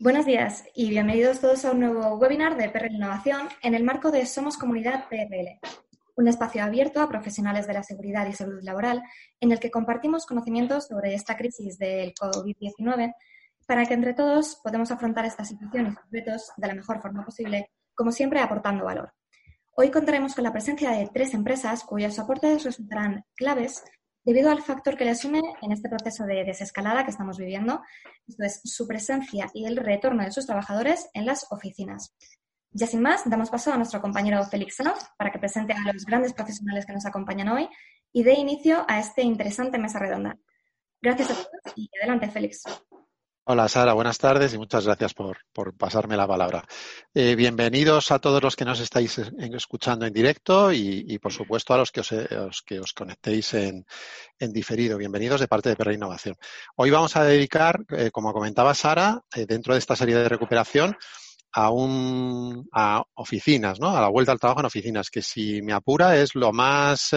Buenos días y bienvenidos todos a un nuevo webinar de PRL Innovación en el marco de Somos Comunidad PRL, un espacio abierto a profesionales de la seguridad y salud laboral en el que compartimos conocimientos sobre esta crisis del COVID-19 para que entre todos podamos afrontar esta situación y sus retos de la mejor forma posible, como siempre aportando valor. Hoy contaremos con la presencia de tres empresas cuyos aportes resultarán claves debido al factor que les une en este proceso de desescalada que estamos viviendo, esto es su presencia y el retorno de sus trabajadores en las oficinas. Ya sin más, damos paso a nuestro compañero Félix Sanz para que presente a los grandes profesionales que nos acompañan hoy y dé inicio a este interesante mesa redonda. Gracias a todos y adelante, Félix. Hola Sara, buenas tardes y muchas gracias por, pasarme la palabra. Eh, bienvenidos a todos los que nos estáis escuchando en directo y, por supuesto a los que os, que os conectéis en, diferido. Bienvenidos de parte de Perra Innovación. Hoy vamos a dedicar, eh, como comentaba Sara, eh, dentro de esta serie de recuperación, a, un, a oficinas, ¿no? a la vuelta al trabajo en oficinas, que si me apura es lo más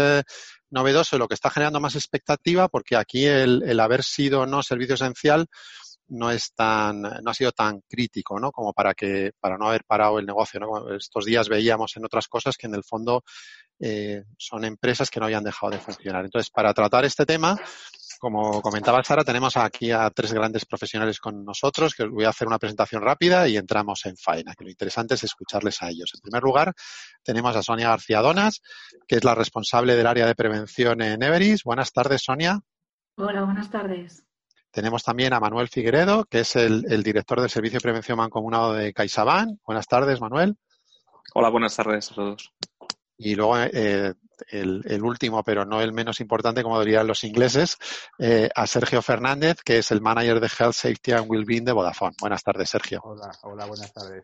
novedoso, lo que está generando más expectativa, porque aquí el, el haber sido no servicio esencial no es tan, no ha sido tan crítico, ¿no? Como para que, para no haber parado el negocio, ¿no? Estos días veíamos en otras cosas que en el fondo eh, son empresas que no habían dejado de funcionar. Entonces, para tratar este tema, como comentaba Sara, tenemos aquí a tres grandes profesionales con nosotros, que os voy a hacer una presentación rápida y entramos en faena, que lo interesante es escucharles a ellos. En primer lugar, tenemos a Sonia García Donas, que es la responsable del área de prevención en Everis. Buenas tardes, Sonia. Hola, buenas tardes. Tenemos también a Manuel Figueredo, que es el, director del Servicio de Prevención Mancomunado de CaixaBank. Buenas tardes, Manuel. Hola, buenas tardes a todos. Y luego eh, el, último, pero no el menos importante, como dirían los ingleses, eh, a Sergio Fernández, que es el manager de Health, Safety and Wellbeing de Vodafone. Buenas tardes, Sergio. Hola, hola, buenas tardes.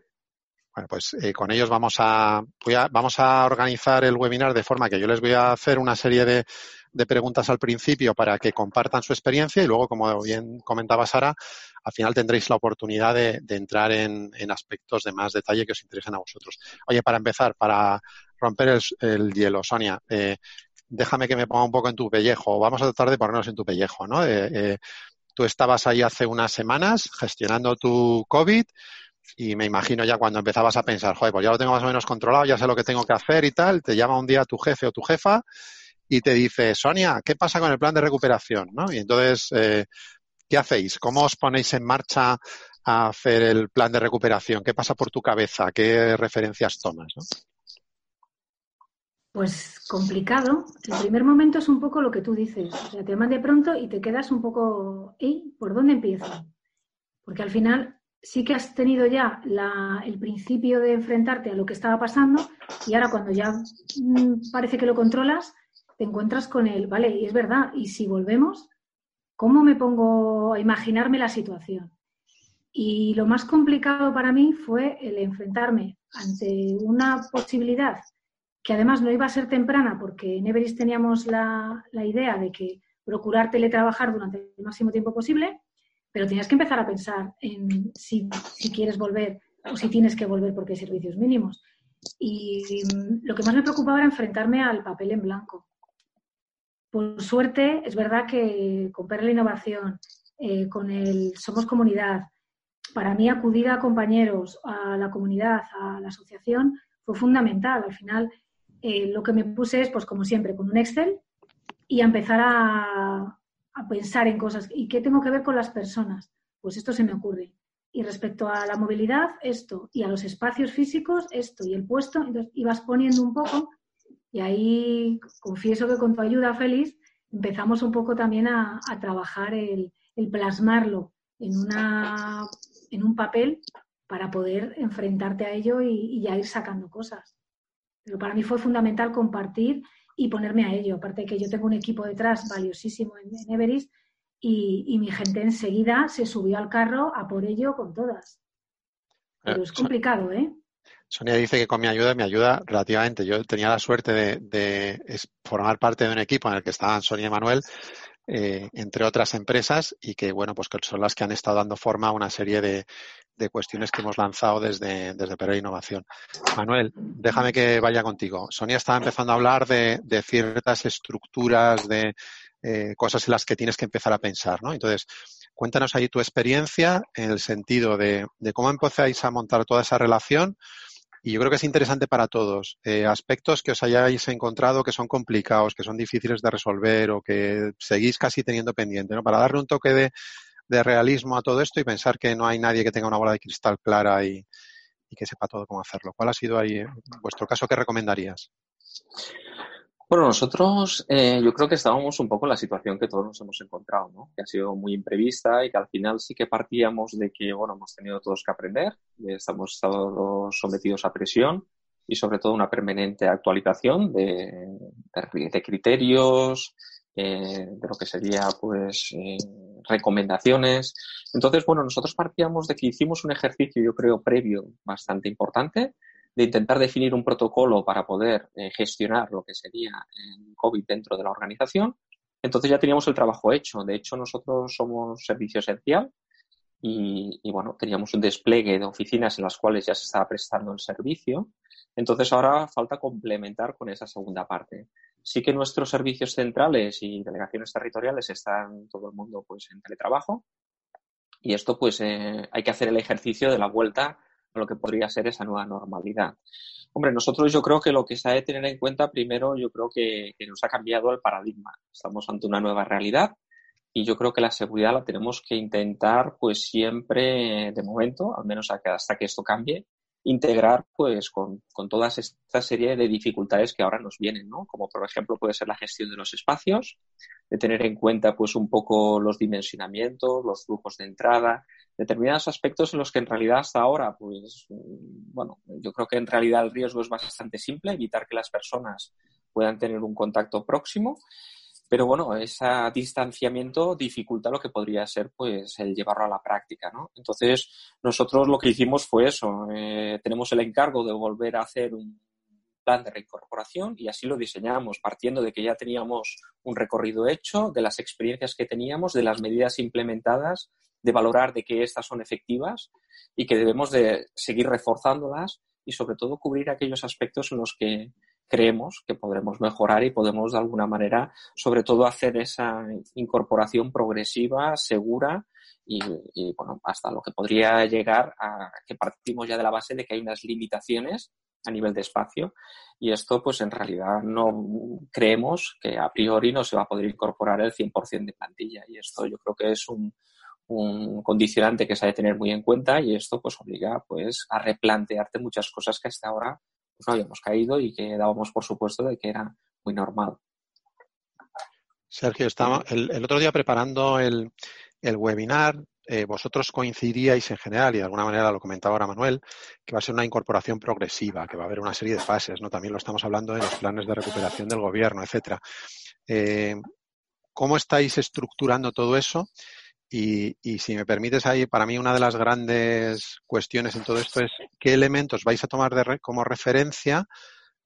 Bueno, pues eh, con ellos vamos a, vamos a organizar el webinar de forma que yo les voy a hacer una serie de, de preguntas al principio para que compartan su experiencia y luego, como bien comentaba Sara, al final tendréis la oportunidad de, entrar en, aspectos de más detalle que os interesen a vosotros. Oye, para empezar, para romper el, hielo, Sonia, eh, déjame que me ponga un poco en tu pellejo. Vamos a tratar de ponernos en tu pellejo, ¿no? Eh, tú estabas ahí hace unas semanas gestionando tu COVID y me imagino ya cuando empezabas a pensar, joder, pues ya lo tengo más o menos controlado, ya sé lo que tengo que hacer y tal, te llama un día tu jefe o tu jefa y te dice, Sonia, ¿qué pasa con el plan de recuperación? ¿no? Y entonces, eh, ¿qué hacéis? ¿Cómo os ponéis en marcha a hacer el plan de recuperación? ¿Qué pasa por tu cabeza? ¿Qué referencias tomas? Pues complicado. El primer momento es un poco lo que tú dices. O sea, te llaman de pronto y te quedas un poco, ¿y por dónde empiezo? Porque al final sí que has tenido ya el principio de enfrentarte a lo que estaba pasando y ahora cuando ya mm, parece que lo controlas, te encuentras con él, vale, y es verdad, y si volvemos, ¿cómo me pongo a imaginarme la situación? Y lo más complicado para mí fue el enfrentarme ante una posibilidad que además no iba a ser temprana, porque en Everest teníamos la, idea de que procurar teletrabajar durante el máximo tiempo posible, pero tenías que empezar a pensar en si, si quieres volver o si tienes que volver porque hay servicios mínimos. Y lo que más me preocupaba era enfrentarme al papel en blanco. Por suerte, es verdad que con la Innovación, eh, con el Somos Comunidad, para mí acudir a compañeros, a la comunidad, a la asociación, fue fundamental. Al final, eh, lo que me puse es, pues como siempre, con un Excel y empezar a, a, pensar en cosas. ¿Y qué tengo que ver con las personas? Pues esto se me ocurre. Y respecto a la movilidad, esto. Y a los espacios físicos, esto. Y el puesto, entonces ibas poniendo un poco y ahí confieso que con tu ayuda, Félix, empezamos un poco también a, trabajar el, plasmarlo en, una, en un papel para poder enfrentarte a ello y, ya ir sacando cosas. Pero para mí fue fundamental compartir y ponerme a ello. Aparte de que yo tengo un equipo detrás valiosísimo en, Everest y, mi gente enseguida se subió al carro a por ello con todas. Pero es complicado, ¿eh? Sonia dice que con mi ayuda, me ayuda relativamente. Yo tenía la suerte de, formar parte de un equipo en el que estaban Sonia y Manuel, eh, entre otras empresas, y que, bueno, pues que son las que han estado dando forma a una serie de, cuestiones que hemos lanzado desde, desde Pera Innovación. Manuel, déjame que vaya contigo. Sonia estaba empezando a hablar de, ciertas estructuras, de eh, cosas en las que tienes que empezar a pensar, ¿no? Entonces, cuéntanos ahí tu experiencia en el sentido de, de cómo empezáis a montar toda esa relación y yo creo que es interesante para todos. Eh, aspectos que os hayáis encontrado que son complicados, que son difíciles de resolver o que seguís casi teniendo pendiente, ¿no? Para darle un toque de, realismo a todo esto y pensar que no hay nadie que tenga una bola de cristal clara y, que sepa todo cómo hacerlo. ¿Cuál ha sido ahí, en vuestro caso, qué recomendarías? Bueno, nosotros eh, yo creo que estábamos un poco en la situación que todos nos hemos encontrado, ¿no? Que ha sido muy imprevista y que al final sí que partíamos de que, bueno, hemos tenido todos que aprender, estamos estado sometidos a presión y sobre todo una permanente actualización de, de, criterios, eh, de lo que sería, pues, eh, recomendaciones. Entonces, bueno, nosotros partíamos de que hicimos un ejercicio, yo creo, previo bastante importante, de intentar definir un protocolo para poder eh, gestionar lo que sería el COVID dentro de la organización. Entonces ya teníamos el trabajo hecho. De hecho, nosotros somos servicio esencial y, bueno, teníamos un despliegue de oficinas en las cuales ya se estaba prestando el servicio. Entonces ahora falta complementar con esa segunda parte. Sí que nuestros servicios centrales y delegaciones territoriales están todo el mundo pues en teletrabajo y esto pues eh, hay que hacer el ejercicio de la vuelta lo que podría ser esa nueva normalidad. Hombre, nosotros yo creo que lo que se ha de tener en cuenta, primero, yo creo que, nos ha cambiado el paradigma. Estamos ante una nueva realidad y yo creo que la seguridad la tenemos que intentar, pues siempre, de momento, al menos hasta que esto cambie, integrar pues con, con toda esta serie de dificultades que ahora nos vienen, ¿no? Como por ejemplo puede ser la gestión de los espacios, de tener en cuenta pues un poco los dimensionamientos, los flujos de entrada, determinados aspectos en los que en realidad hasta ahora, pues, mm, bueno, yo creo que en realidad el riesgo es bastante simple, evitar que las personas puedan tener un contacto próximo, pero bueno, ese distanciamiento dificulta lo que podría ser, pues, el llevarlo a la práctica, ¿no? Entonces, nosotros lo que hicimos fue eso, eh, tenemos el encargo de volver a hacer un plan de reincorporación y así lo diseñamos, partiendo de que ya teníamos un recorrido hecho, de las experiencias que teníamos, de las medidas implementadas de valorar de que estas son efectivas y que debemos de seguir reforzándolas y sobre todo cubrir aquellos aspectos en los que creemos que podremos mejorar y podemos de alguna manera sobre todo hacer esa incorporación progresiva, segura y, bueno, hasta lo que podría llegar a que partimos ya de la base de que hay unas limitaciones a nivel de espacio. Y esto pues en realidad no creemos que a priori no se va a poder incorporar el 100% de plantilla. Y esto yo creo que es un, un condicionante que se ha de tener muy en cuenta y esto pues obliga pues a replantearte muchas cosas que hasta ahora pues, no habíamos caído y que dábamos por supuesto de que era muy normal. Sergio, estaba el, otro día preparando el, webinar, eh, vosotros coincidiríais en general, y de alguna manera lo comentaba ahora Manuel, que va a ser una incorporación progresiva, que va a haber una serie de fases, ¿no? También lo estamos hablando en los planes de recuperación del gobierno, etcétera. Eh, ¿Cómo estáis estructurando todo eso? Y, si me permites ahí, para mí una de las grandes cuestiones en todo esto es qué elementos vais a tomar de como referencia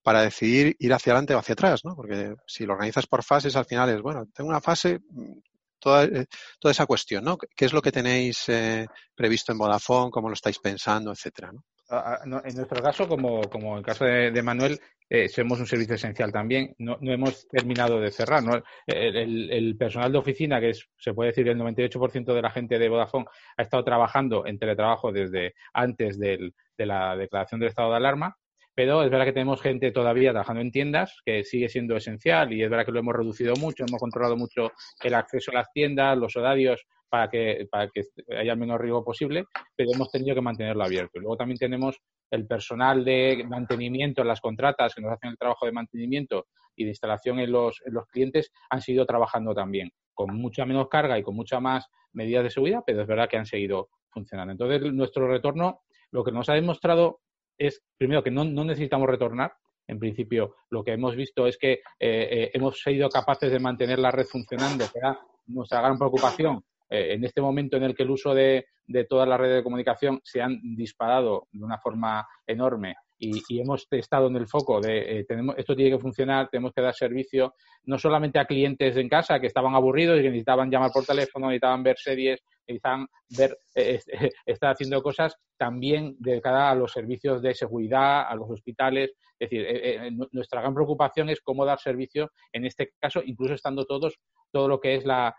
para decidir ir hacia adelante o hacia atrás, ¿no? Porque si lo organizas por fases, al final es, bueno, tengo una fase, mm, toda, eh, toda esa cuestión, ¿no? ¿Qué es lo que tenéis eh, previsto en Vodafone? ¿Cómo lo estáis pensando? Etcétera, ¿no? En nuestro caso, como, en el caso de, Manuel, eh, somos un servicio esencial también. No, no hemos terminado de cerrar. ¿no? El, personal de oficina, que se puede decir el 98% de la gente de Vodafone, ha estado trabajando en teletrabajo desde antes de la declaración del estado de alarma. Pero es verdad que tenemos gente todavía trabajando en tiendas, que sigue siendo esencial y es verdad que lo hemos reducido mucho, hemos controlado mucho el acceso a las tiendas, los horarios para que, para que haya el menor riesgo posible, pero hemos tenido que mantenerlo abierto. luego también tenemos el personal de mantenimiento en las contratas que nos hacen el trabajo de mantenimiento y de instalación en los, en los clientes han seguido trabajando también, con mucha menos carga y con mucha más medidas de seguridad, pero es verdad que han seguido funcionando. Entonces, nuestro retorno, lo que nos ha demostrado es, primero, que no, no necesitamos retornar, en principio, lo que hemos visto es que hemos sido capaces de mantener la red funcionando, que era nuestra gran preocupación. En este momento en el que el uso de, de todas las redes de comunicación se han disparado de una forma enorme y, hemos estado en el foco de eh, tenemos, esto tiene que funcionar, tenemos que dar servicio no solamente a clientes en casa que estaban aburridos y que necesitaban llamar por teléfono, necesitaban ver series, necesitaban ver, eh, estar haciendo cosas, también de cara a los servicios de seguridad, a los hospitales. Es decir, eh, nuestra gran preocupación es cómo dar servicio, en este caso, incluso estando todos, todo lo que es la,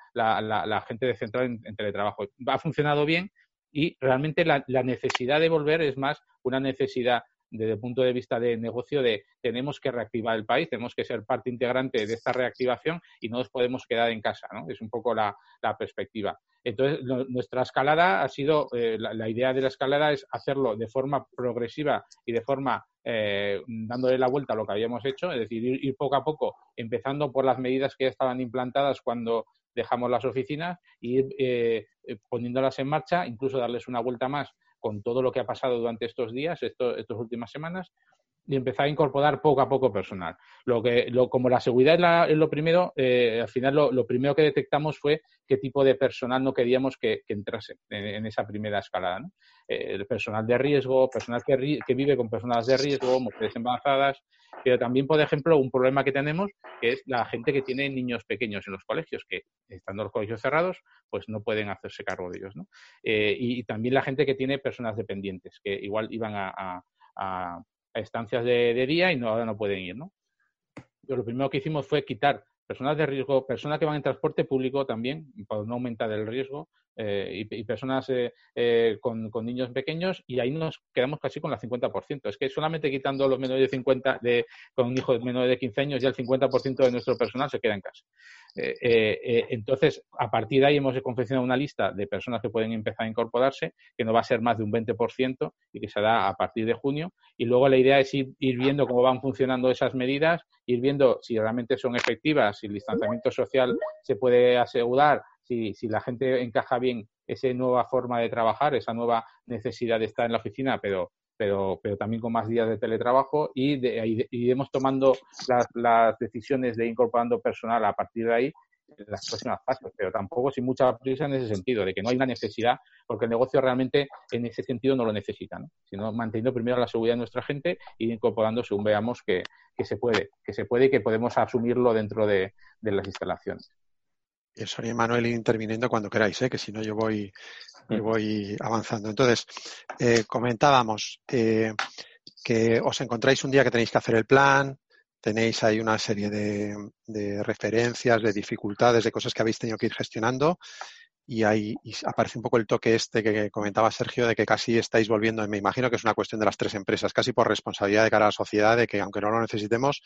gente de central en, en, teletrabajo. Ha funcionado bien y realmente la necesidad de volver es más una necesidad desde el punto de vista de negocio de tenemos que reactivar el país, tenemos que ser parte integrante de esta reactivación y no nos podemos quedar en casa, ¿no? Es un poco la, perspectiva. Entonces, nuestra escalada ha sido, eh, la, idea de la escalada es hacerlo de forma progresiva y de forma eh, dándole la vuelta a lo que habíamos hecho, es decir, ir, poco a poco, empezando por las medidas que ya estaban implantadas cuando dejamos las oficinas y ir eh, poniéndolas en marcha, incluso darles una vuelta más con todo lo que ha pasado durante estos días, estas últimas semanas, y empezar a incorporar poco a poco personal. Lo que, lo, como la seguridad es, lo primero, eh, al final lo, primero que detectamos fue qué tipo de personal no queríamos que, entrase en, esa primera escalada. Eh, el personal de riesgo, personal que, que, vive con personas de riesgo, mujeres embarazadas, pero también, por ejemplo, un problema que tenemos que es la gente que tiene niños pequeños en los colegios, que estando los colegios cerrados, pues no pueden hacerse cargo de ellos. Eh, y, también la gente que tiene personas dependientes, que igual iban a, estancias de, día y no, ahora no pueden ir. ¿no? lo primero que hicimos fue quitar personas de riesgo, personas que van en transporte público también, para no aumentar el riesgo, eh, y, personas eh, eh, con, niños pequeños y ahí nos quedamos casi con la 50%. Es que solamente quitando los menores de 50, de, con un hijo menor de 15 años, ya el 50% de nuestro personal se queda en casa. Entonces, a partir de ahí hemos confeccionado una lista de personas que pueden empezar a incorporarse, que no va a ser más de un 20% y que se da a partir de junio. Y luego la idea es ir, ir viendo cómo van funcionando esas medidas, ir viendo si realmente son efectivas, si el distanciamiento social se puede asegurar si, si la gente encaja bien esa nueva forma de trabajar, esa nueva necesidad de estar en la oficina, pero, pero, pero también con más días de teletrabajo y de, iremos tomando las, las, decisiones de incorporando personal a partir de ahí en las próximas fases, pero tampoco sin mucha prisa en ese sentido, de que no hay una necesidad, porque el negocio realmente en ese sentido no lo necesita, ¿no? sino manteniendo primero la seguridad de nuestra gente e incorporando según veamos que, se puede, que se puede y que podemos asumirlo dentro de, de las instalaciones. Y Sonia y Manuel interviniendo cuando queráis, ¿eh? que si no yo voy, voy avanzando. Entonces, eh, comentábamos eh, que os encontráis un día que tenéis que hacer el plan, tenéis ahí una serie de, de, referencias, de dificultades, de cosas que habéis tenido que ir gestionando y ahí aparece un poco el toque este que comentaba Sergio de que casi estáis volviendo, me imagino que es una cuestión de las tres empresas, casi por responsabilidad de cara a la sociedad, de que aunque no lo necesitemos,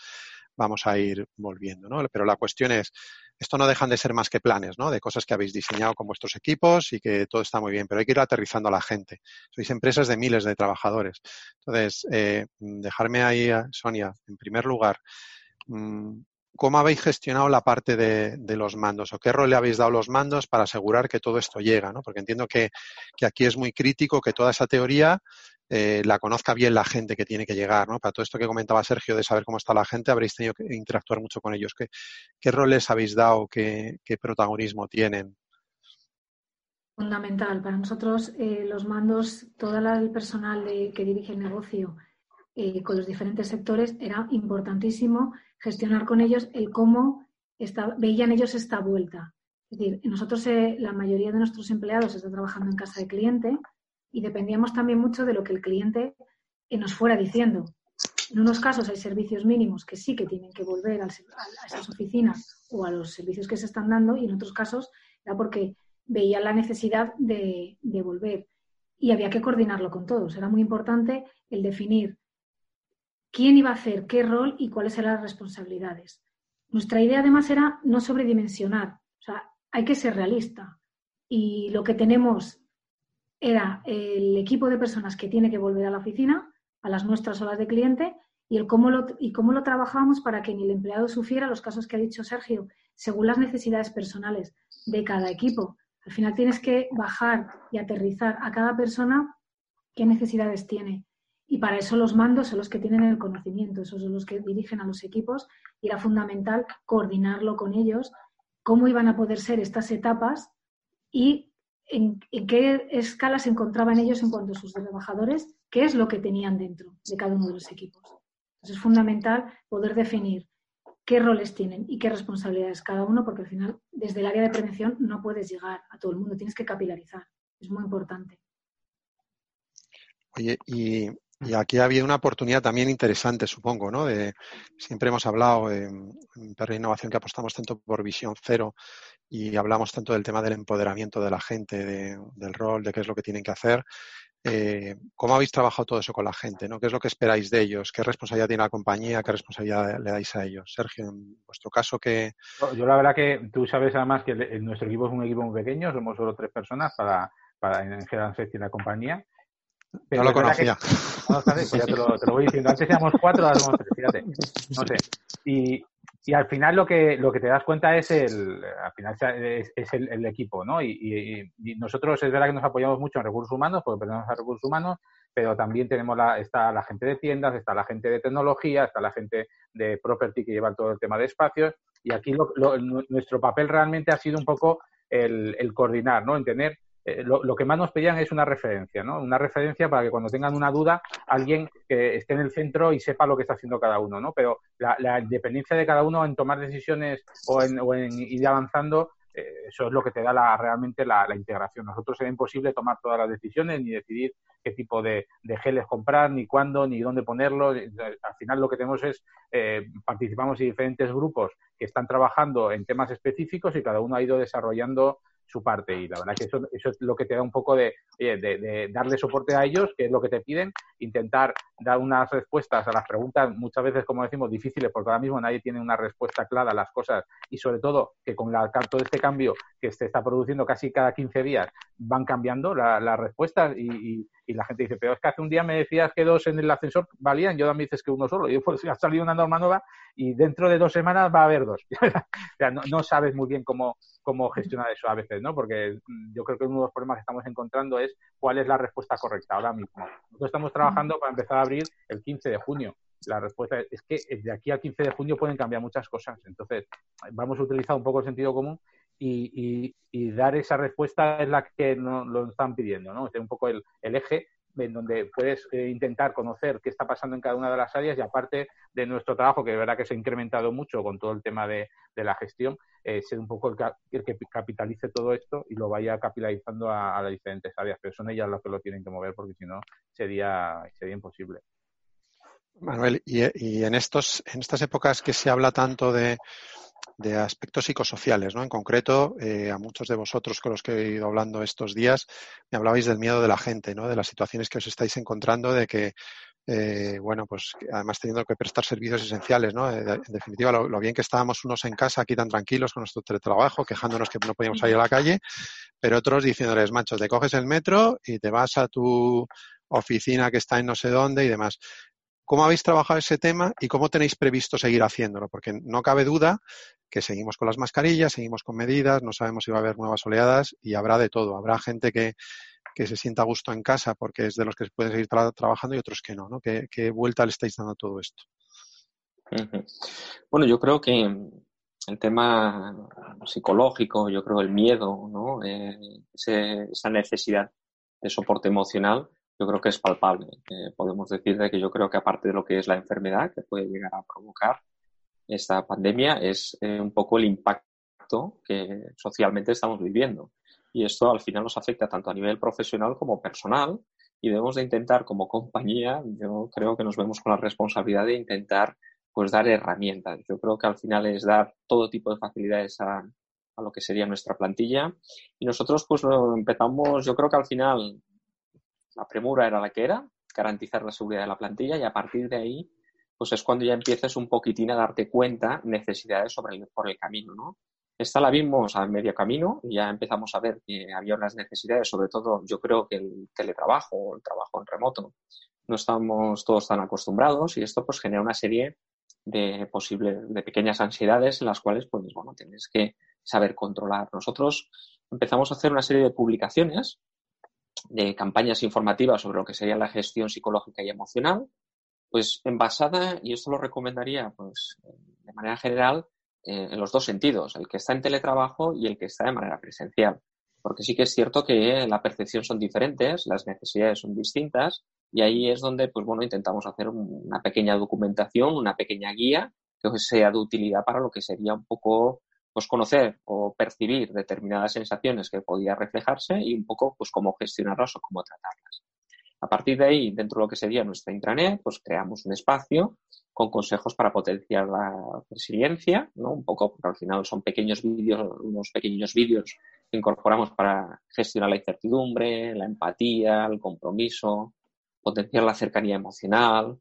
vamos a ir volviendo, ¿no? Pero la cuestión es, esto no dejan de ser más que planes, ¿no? De cosas que habéis diseñado con vuestros equipos y que todo está muy bien, pero hay que ir aterrizando a la gente. Sois empresas de miles de trabajadores. Entonces, eh, dejarme ahí, Sonia, en primer lugar, mm, ¿cómo habéis gestionado la parte de, los mandos o qué rol le habéis dado los mandos para asegurar que todo esto llega? ¿no? Porque entiendo que, aquí es muy crítico que toda esa teoría eh, la conozca bien la gente que tiene que llegar. ¿no? Para todo esto que comentaba Sergio de saber cómo está la gente, habréis tenido que interactuar mucho con ellos. ¿Qué, qué roles habéis dado? ¿Qué, protagonismo tienen? Fundamental. Para nosotros, eh, los mandos, todo el personal que dirige el negocio eh, con los diferentes sectores, era importantísimo gestionar con ellos el cómo veían ellos esta vuelta. Es decir, nosotros, eh, la mayoría de nuestros empleados está trabajando en casa de cliente y dependíamos también mucho de lo que el cliente eh, nos fuera diciendo. En unos casos hay servicios mínimos que sí que tienen que volver a esas oficinas o a los servicios que se están dando y en otros casos era porque veían la necesidad de, de volver y había que coordinarlo con todos. Era muy importante el definir quién iba a hacer qué rol y cuáles eran las responsabilidades. Nuestra idea además era no sobredimensionar, o sea, hay que ser realista. Y lo que tenemos era el equipo de personas que tiene que volver a la oficina, a las nuestras horas de cliente, y, el cómo lo, y cómo lo trabajamos para que ni el empleado sufriera los casos que ha dicho Sergio, según las necesidades personales de cada equipo. Al final tienes que bajar y aterrizar a cada persona qué necesidades tiene Y para eso los mandos son los que tienen el conocimiento, esos son los que dirigen a los equipos y era fundamental coordinarlo con ellos, cómo iban a poder ser estas etapas y en, qué escala se encontraban ellos en cuanto a sus trabajadores, qué es lo que tenían dentro de cada uno de los equipos. Entonces es fundamental poder definir qué roles tienen y qué responsabilidades cada uno, porque al final desde el área de prevención no puedes llegar a todo el mundo, tienes que capilarizar. Es muy importante. Oye, y y aquí ha habido una oportunidad también interesante, supongo, ¿no? De, siempre hemos hablado en, Perra Innovación que apostamos tanto por visión cero y hablamos tanto del tema del empoderamiento de la gente, del rol, de qué es lo que tienen que hacer. Eh, ¿Cómo habéis trabajado todo eso con la gente? ¿no? ¿Qué es lo que esperáis de ellos? ¿Qué responsabilidad tiene la compañía? ¿Qué responsabilidad le dais a ellos? Sergio, en vuestro caso, ¿qué...? Yo la verdad que tú sabes además que nuestro equipo es un equipo muy pequeño, somos solo tres personas para, para en general en la compañía no lo conocía. no, pues ya te lo, te lo, voy diciendo. Antes éramos cuatro, ahora somos tres, fíjate. No sé. Y, y al final lo que, lo que te das cuenta es el, al final es, es el, el, equipo, ¿no? Y, y, nosotros es verdad que nos apoyamos mucho en recursos humanos, porque pertenecemos a recursos humanos, pero también tenemos la, está la gente de tiendas, está la gente de tecnología, está la gente de property que lleva todo el tema de espacios, y aquí lo, lo, nuestro papel realmente ha sido un poco el, el coordinar, ¿no? En tener eh, lo, que más nos pedían es una referencia, ¿no? Una referencia para que cuando tengan una duda, alguien que esté en el centro y sepa lo que está haciendo cada uno, ¿no? Pero la, independencia de cada uno en tomar decisiones o en, ir avanzando, eh, eso es lo que te da la, realmente la, integración. Nosotros era imposible tomar todas las decisiones ni decidir qué tipo de, geles comprar, ni cuándo, ni dónde ponerlo. Eh, al final lo que tenemos es, participamos en diferentes grupos que están trabajando en temas específicos y cada uno ha ido desarrollando su parte. Y la verdad que eso, eso es lo que te da un poco de, de, darle soporte a ellos, que es lo que te piden, intentar dar unas respuestas a las preguntas, muchas veces, como decimos, difíciles, porque ahora mismo nadie tiene una respuesta clara a las cosas y sobre todo que con la, todo este cambio que se está produciendo casi cada 15 días van cambiando las respuestas y, y, la gente dice, pero es que hace un día me decías que dos en el ascensor valían, yo me dices que uno solo. Y pues ha salido una norma nueva y dentro de dos semanas va a haber dos. o sea, no sabes muy bien cómo, cómo gestionar eso a veces, ¿no? Porque mm, yo creo que uno de los problemas que estamos encontrando es cuál es la respuesta correcta ahora mismo. Nosotros estamos trabajando para empezar a abrir el 15 de junio. La respuesta es que de aquí al 15 de junio pueden cambiar muchas cosas. Entonces, vamos a utilizar un poco el sentido común y, dar esa respuesta es la que nos lo están pidiendo, ¿no? Es un poco el eje en donde puedes eh, intentar conocer qué está pasando en cada una de las áreas y aparte de nuestro trabajo, que de verdad que se ha incrementado mucho con todo el tema de, la gestión, eh, ser un poco el, que capitalice todo esto y lo vaya capitalizando a, las diferentes áreas, pero son ellas las que lo tienen que mover porque si no sería, sería imposible. Manuel, y, y, en estos, en estas épocas que se habla tanto de, de aspectos psicosociales, ¿no? En concreto, eh, a muchos de vosotros con los que he ido hablando estos días, me hablabais del miedo de la gente, ¿no? De las situaciones que os estáis encontrando, de que, eh, bueno, pues además teniendo que prestar servicios esenciales, ¿no? Eh, en definitiva, lo, bien que estábamos unos en casa aquí tan tranquilos con nuestro teletrabajo, quejándonos que no podíamos salir a la calle, pero otros diciéndoles, macho, te coges el metro y te vas a tu oficina que está en no sé dónde y demás. ¿Cómo habéis trabajado ese tema y cómo tenéis previsto seguir haciéndolo? Porque no cabe duda que seguimos con las mascarillas, seguimos con medidas, no sabemos si va a haber nuevas oleadas y habrá de todo. Habrá gente que, se sienta a gusto en casa porque es de los que se puede seguir trabajando y otros que no, ¿no? ¿Qué, vuelta le estáis dando a todo esto? Bueno, yo creo que el tema psicológico, yo creo el miedo, ¿no? Eh, esa necesidad de soporte emocional, yo creo que es palpable. Eh, podemos decir de que yo creo que aparte de lo que es la enfermedad que puede llegar a provocar esta pandemia, es eh, un poco el impacto que socialmente estamos viviendo. Y esto al final nos afecta tanto a nivel profesional como personal y debemos de intentar como compañía, yo creo que nos vemos con la responsabilidad de intentar pues dar herramientas. Yo creo que al final es dar todo tipo de facilidades a, a lo que sería nuestra plantilla y nosotros pues lo empezamos, yo creo que al final la premura era la que era, garantizar la seguridad de la plantilla y a partir de ahí, pues es cuando ya empiezas un poquitín a darte cuenta necesidades sobre el, por el camino, ¿no? Esta la vimos a medio camino y ya empezamos a ver que había unas necesidades, sobre todo yo creo que el teletrabajo el trabajo en remoto, no estamos todos tan acostumbrados y esto pues genera una serie de posibles, de pequeñas ansiedades en las cuales pues bueno, tienes que saber controlar. Nosotros empezamos a hacer una serie de publicaciones de campañas informativas sobre lo que sería la gestión psicológica y emocional, pues envasada, y esto lo recomendaría pues, de manera general, eh, en los dos sentidos, el que está en teletrabajo y el que está de manera presencial. Porque sí que es cierto que la percepción son diferentes, las necesidades son distintas, y ahí es donde, pues bueno, intentamos hacer una pequeña documentación, una pequeña guía que sea de utilidad para lo que sería un poco pues conocer o percibir determinadas sensaciones que podía reflejarse y un poco pues cómo gestionarlas o cómo tratarlas. A partir de ahí, dentro de lo que sería nuestra intranet, pues creamos un espacio con consejos para potenciar la resiliencia, ¿no? Un poco, porque al final son pequeños vídeos, unos pequeños vídeos que incorporamos para gestionar la incertidumbre, la empatía, el compromiso, potenciar la cercanía emocional,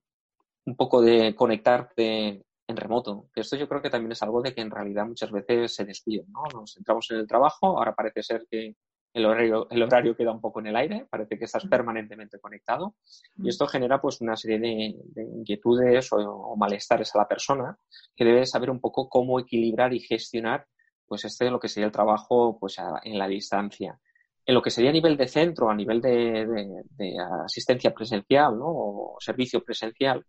un poco de conectarte en remoto. Esto yo creo que también es algo de que en realidad muchas veces se descuida, ¿no? Nos centramos en el trabajo, ahora parece ser que el horario, el horario queda un poco en el aire, parece que estás permanentemente conectado y esto genera pues una serie de, inquietudes o, malestares a la persona que debe saber un poco cómo equilibrar y gestionar pues este lo que sería el trabajo pues en la distancia. En lo que sería a nivel de centro, a nivel de, de asistencia presencial ¿no? o servicio presencial,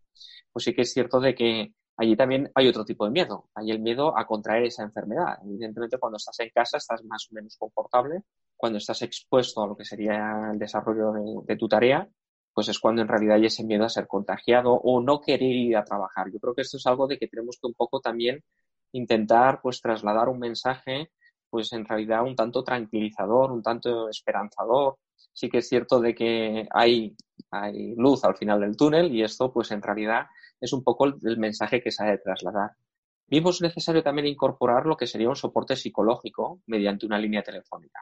pues sí que es cierto de que allí también hay otro tipo de miedo. Hay el miedo a contraer esa enfermedad. Evidentemente, cuando estás en casa estás más o menos confortable. Cuando estás expuesto a lo que sería el desarrollo de, tu tarea, pues es cuando en realidad hay ese miedo a ser contagiado o no querer ir a trabajar. Yo creo que esto es algo de que tenemos que un poco también intentar pues trasladar un mensaje pues en realidad un tanto tranquilizador, un tanto esperanzador. Sí que es cierto de que hay, hay luz al final del túnel y esto pues en realidad es un poco el, mensaje que se ha de trasladar. Vimos necesario también incorporar lo que sería un soporte psicológico mediante una línea telefónica.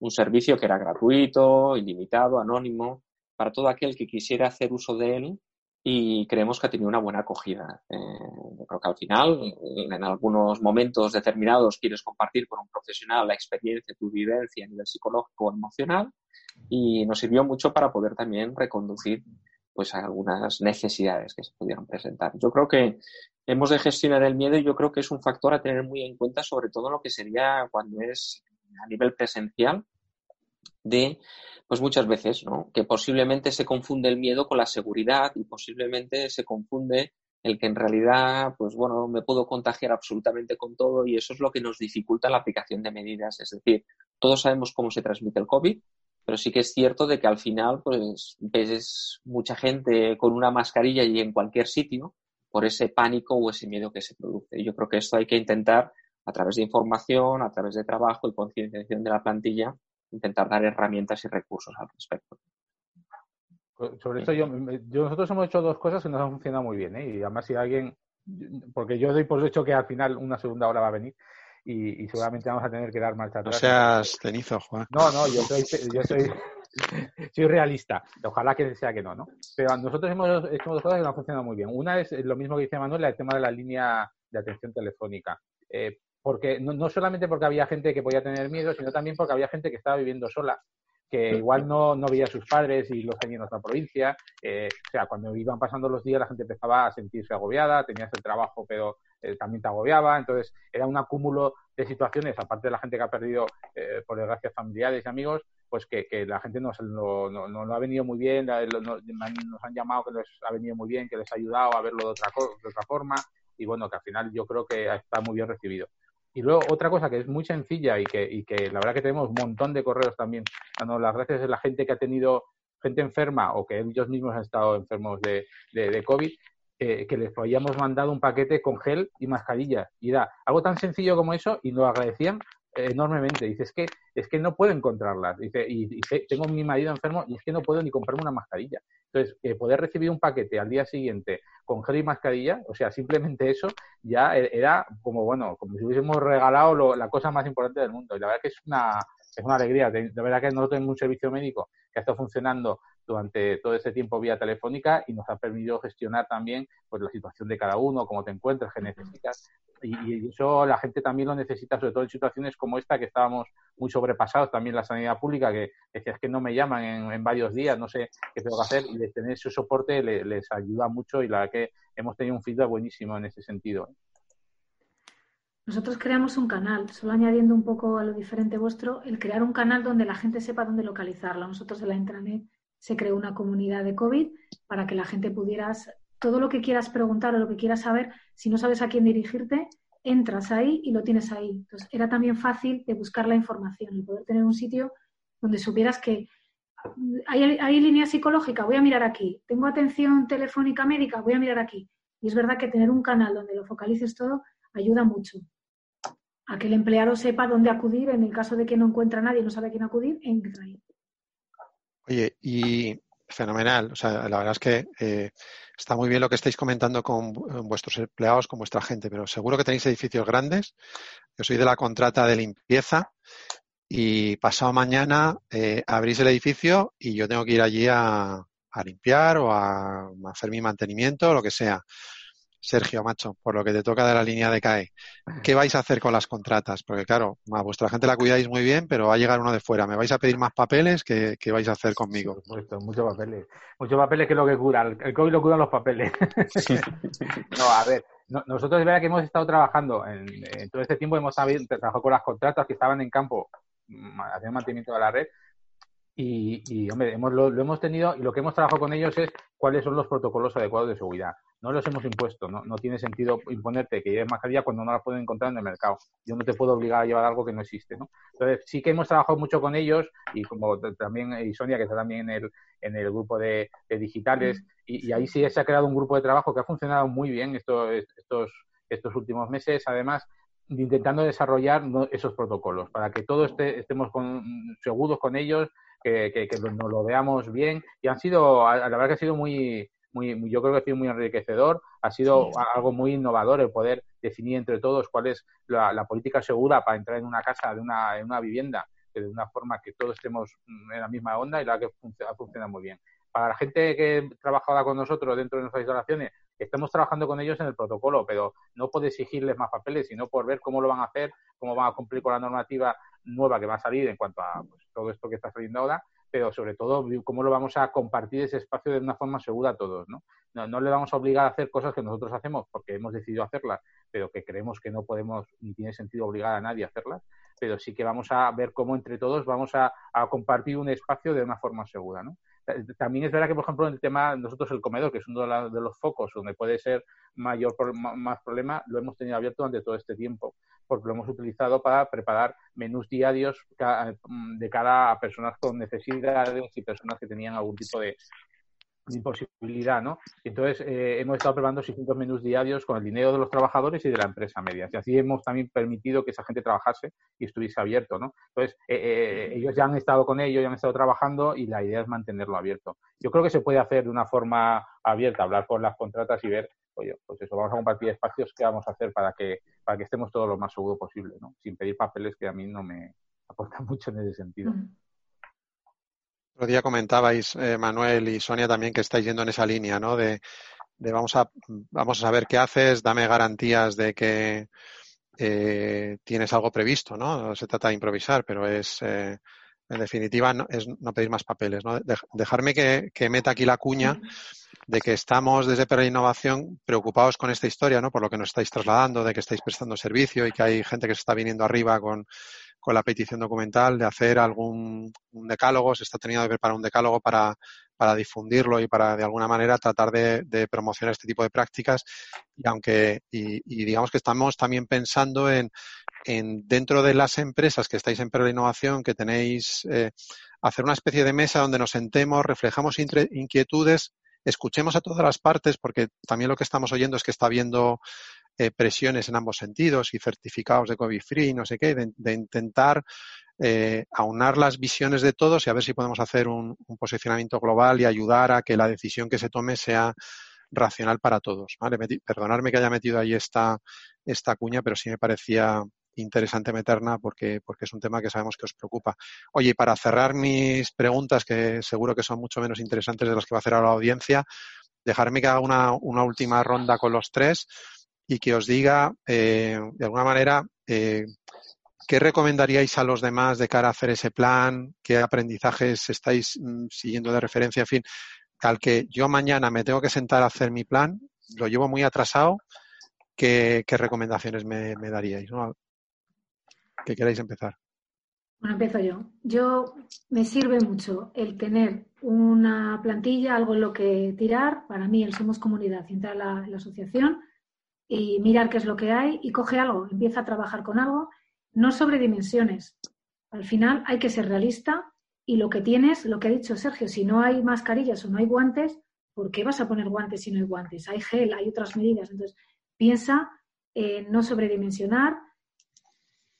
Un servicio que era gratuito, ilimitado, anónimo, para todo aquel que quisiera hacer uso de él y creemos que ha tenido una buena acogida. Eh, yo creo que al final, en algunos momentos determinados, quieres compartir con un profesional la experiencia, tu vivencia a nivel psicológico o emocional y nos sirvió mucho para poder también reconducir pues algunas necesidades que se pudieron presentar. Yo creo que hemos de gestionar el miedo y yo creo que es un factor a tener muy en cuenta, sobre todo lo que sería cuando es a nivel presencial, de, pues muchas veces, ¿no? Que posiblemente se confunde el miedo con la seguridad y posiblemente se confunde el que en realidad, pues bueno, me puedo contagiar absolutamente con todo y eso es lo que nos dificulta la aplicación de medidas. Es decir, todos sabemos cómo se transmite el COVID, pero sí que es cierto de que al final pues ves mucha gente con una mascarilla y en cualquier sitio por ese pánico o ese miedo que se produce. Y yo creo que esto hay que intentar a través de información, a través de trabajo y concienciación de la plantilla, intentar dar herramientas y recursos al respecto. Sobre esto yo, nosotros hemos hecho dos cosas que nos han funcionado muy bien, ¿eh? y además si alguien, porque yo doy por hecho que al final una segunda hora va a venir, y, seguramente vamos a tener que dar marcha atrás. No seas cenizo, Juan. No, no, yo soy, yo soy, soy realista. Ojalá que sea que no, ¿no? Pero nosotros hemos hecho dos cosas que no han funcionado muy bien. Una es lo mismo que dice Manuel, el tema de la línea de atención telefónica. Eh, porque no, no, solamente porque había gente que podía tener miedo, sino también porque había gente que estaba viviendo sola, que igual no, no veía a sus padres y los tenía en otra provincia. Eh, o sea, cuando iban pasando los días la gente empezaba a sentirse agobiada, tenías el trabajo pero eh, también te agobiaba, entonces era un acúmulo de situaciones, aparte de la gente que ha perdido, eh, por desgracia, familiares y amigos, pues que, la gente nos, no, no, ha venido muy bien, nos han llamado que les ha venido muy bien, que les ha ayudado a verlo de otra, de otra forma, y bueno, que al final yo creo que está muy bien recibido. Y luego otra cosa que es muy sencilla y que, y que la verdad que tenemos un montón de correos también dando las gracias es la gente que ha tenido gente enferma o que ellos mismos han estado enfermos de, COVID, eh, que les habíamos mandado un paquete con gel y mascarilla. Y da algo tan sencillo como eso y lo agradecían enormemente. Dice, es que, es que no puedo encontrarlas. Dice, y, tengo mi marido enfermo y es que no puedo ni comprarme una mascarilla. Entonces, eh, poder recibir un paquete al día siguiente con gel y mascarilla, o sea, simplemente eso ya e, era como, bueno, como si hubiésemos regalado la cosa más importante del mundo. Y la verdad que es una, es una alegría. De, verdad que nosotros tenemos un servicio médico que estado funcionando durante todo ese tiempo vía telefónica y nos ha permitido gestionar también pues la situación de cada uno, cómo te encuentras, qué necesitas. Y, eso la gente también lo necesita, sobre todo en situaciones como esta, que estábamos muy sobrepasados, también la sanidad pública, que decías que no me llaman en, varios días, no sé qué tengo que hacer, y de tener ese soporte les ayuda mucho y la verdad que hemos tenido un feedback buenísimo en ese sentido. Nosotros creamos un canal, solo añadiendo un poco a lo diferente vuestro, el crear un canal donde la gente sepa dónde localizarlo. Nosotros en la intranet se creó una comunidad de COVID para que la gente pudieras, todo lo que quieras preguntar o lo que quieras saber, si no sabes a quién dirigirte, entras ahí y lo tienes ahí. Entonces, era también fácil de buscar la información, el poder tener un sitio donde supieras que hay, hay línea psicológica, voy a mirar aquí. Tengo atención telefónica médica, voy a mirar aquí. Y es verdad que tener un canal donde lo focalices todo ayuda mucho a que el empleado sepa dónde acudir en el caso de que no encuentra a nadie y no sabe a quién acudir, entra ahí. Oye, y fenomenal. O sea, la verdad es que eh, está muy bien lo que estáis comentando con vuestros empleados, con vuestra gente, pero seguro que tenéis edificios grandes. Yo soy de la contrata de limpieza y pasado mañana eh, abrís el edificio y yo tengo que ir allí a, a limpiar o a hacer mi mantenimiento, o lo que sea. Sergio, macho, por lo que te toca de la línea de CAE, ¿qué vais a hacer con las contratas? Porque claro, a vuestra gente la cuidáis muy bien, pero va a llegar uno de fuera. ¿Me vais a pedir más papeles? ¿Qué, vais a hacer conmigo? Muchos papeles. Muchos papeles que es lo que cura. El COVID lo curan los papeles. no, a ver, nosotros es verdad que hemos estado trabajando, en, todo este tiempo hemos trabajado con las contratas que estaban en campo mm, haciendo mantenimiento de la red y, y hombre, hemos, lo, hemos tenido y lo que hemos trabajado con ellos es cuáles son los protocolos adecuados de seguridad. No los hemos impuesto, no, no tiene sentido imponerte que lleves mascarilla cuando no la pueden encontrar en el mercado. Yo no te puedo obligar a llevar algo que no existe, ¿no? Entonces, sí que hemos trabajado mucho con ellos y como también, y Sonia, que está también en el, en el grupo de, digitales, y, ahí sí se ha creado un grupo de trabajo que ha funcionado muy bien estos, estos, estos últimos meses. Además, intentando desarrollar esos protocolos para que todos estemos seguros con ellos, que, que, nos lo veamos bien. Y han sido, la verdad que ha sido muy, muy, yo creo que ha sido muy enriquecedor, ha sido algo muy innovador el poder definir entre todos cuál es la, política segura para entrar en una casa, de una, en una vivienda, de una forma que todos estemos en la misma onda y la que ha funcionado muy bien. Para la gente que trabaja con nosotros dentro de nuestras instalaciones, estamos trabajando con ellos en el protocolo, pero no puedo exigirles más papeles, sino por ver cómo lo van a hacer, cómo van a cumplir con la normativa nueva que va a salir en cuanto a pues, todo esto que está saliendo ahora, pero sobre todo cómo lo vamos a compartir ese espacio de una forma segura a todos, ¿no? No, le vamos a obligar a hacer cosas que nosotros hacemos porque hemos decidido hacerlas, pero que creemos que no podemos ni tiene sentido obligar a nadie a hacerlas, pero sí que vamos a ver cómo entre todos vamos a, a compartir un espacio de una forma segura, ¿no? También es verdad que, por ejemplo, en el tema, nosotros el comedor, que es uno de, los focos donde puede ser mayor más problema, lo hemos tenido abierto durante todo este tiempo, porque lo hemos utilizado para preparar menús diarios de cara a personas con necesidades y personas que tenían algún tipo de, imposibilidad, ¿no? Entonces, eh, hemos estado preparando 600 menús diarios con el dinero de los trabajadores y de la empresa media. Y así hemos también permitido que esa gente trabajase y estuviese abierto, ¿no? Entonces, eh, eh, ellos ya han estado con ello, ya han estado trabajando y la idea es mantenerlo abierto. Yo creo que se puede hacer de una forma abierta, hablar con las contratas y ver, oye, pues eso, vamos a compartir espacios, ¿qué vamos a hacer para que, para que estemos todos lo más seguro posible, ¿no? Sin pedir papeles que a mí no me aportan mucho en ese sentido. Mm. Otro día comentabais, eh, Manuel y Sonia también, que estáis yendo en esa línea, ¿no? De, vamos, a, vamos a saber qué haces, dame garantías de que eh, tienes algo previsto, ¿no? No se trata de improvisar, pero es, eh, en definitiva, no, es no pedir más papeles, ¿no? dejarme que, que, meta aquí la cuña de que estamos desde Perla Innovación preocupados con esta historia, ¿no? Por lo que nos estáis trasladando, de que estáis prestando servicio y que hay gente que se está viniendo arriba con con la petición documental de hacer algún un decálogo, se está teniendo que preparar un decálogo para, para difundirlo y para de alguna manera tratar de, promocionar este tipo de prácticas. Y aunque y, digamos que estamos también pensando en, en, dentro de las empresas que estáis en Perla Innovación que tenéis eh, hacer una especie de mesa donde nos sentemos, reflejamos inquietudes, escuchemos a todas las partes porque también lo que estamos oyendo es que está habiendo eh, presiones en ambos sentidos y certificados de COVID-free, no sé qué, de, intentar eh, aunar las visiones de todos y a ver si podemos hacer un, posicionamiento global y ayudar a que la decisión que se tome sea racional para todos. ¿vale? Perdonadme que haya metido ahí esta, esta cuña, pero sí me parecía interesante meterla porque, porque es un tema que sabemos que os preocupa. Oye, para cerrar mis preguntas, que seguro que son mucho menos interesantes de las que va a hacer ahora la audiencia, dejarme que haga una, una última ronda con los tres y que os diga, eh, de alguna manera, eh, ¿qué recomendaríais a los demás de cara a hacer ese plan? ¿Qué aprendizajes estáis mm, siguiendo de referencia? En fin, al que yo mañana me tengo que sentar a hacer mi plan, lo llevo muy atrasado ¿qué, recomendaciones me, daríais? ¿Qué queráis empezar? Bueno, empiezo yo. Yo me sirve mucho el tener una plantilla, algo en lo que tirar. Para mí, el Somos Comunidad, entrar a la asociación y mirar qué es lo que hay y coge algo, empieza a trabajar con algo, no sobre dimensiones. Al final hay que ser realista y lo que tienes, lo que ha dicho Sergio, si no hay mascarillas o no hay guantes, ¿por qué vas a poner guantes si no hay guantes? Hay gel, hay otras medidas. Entonces, piensa en no sobredimensionar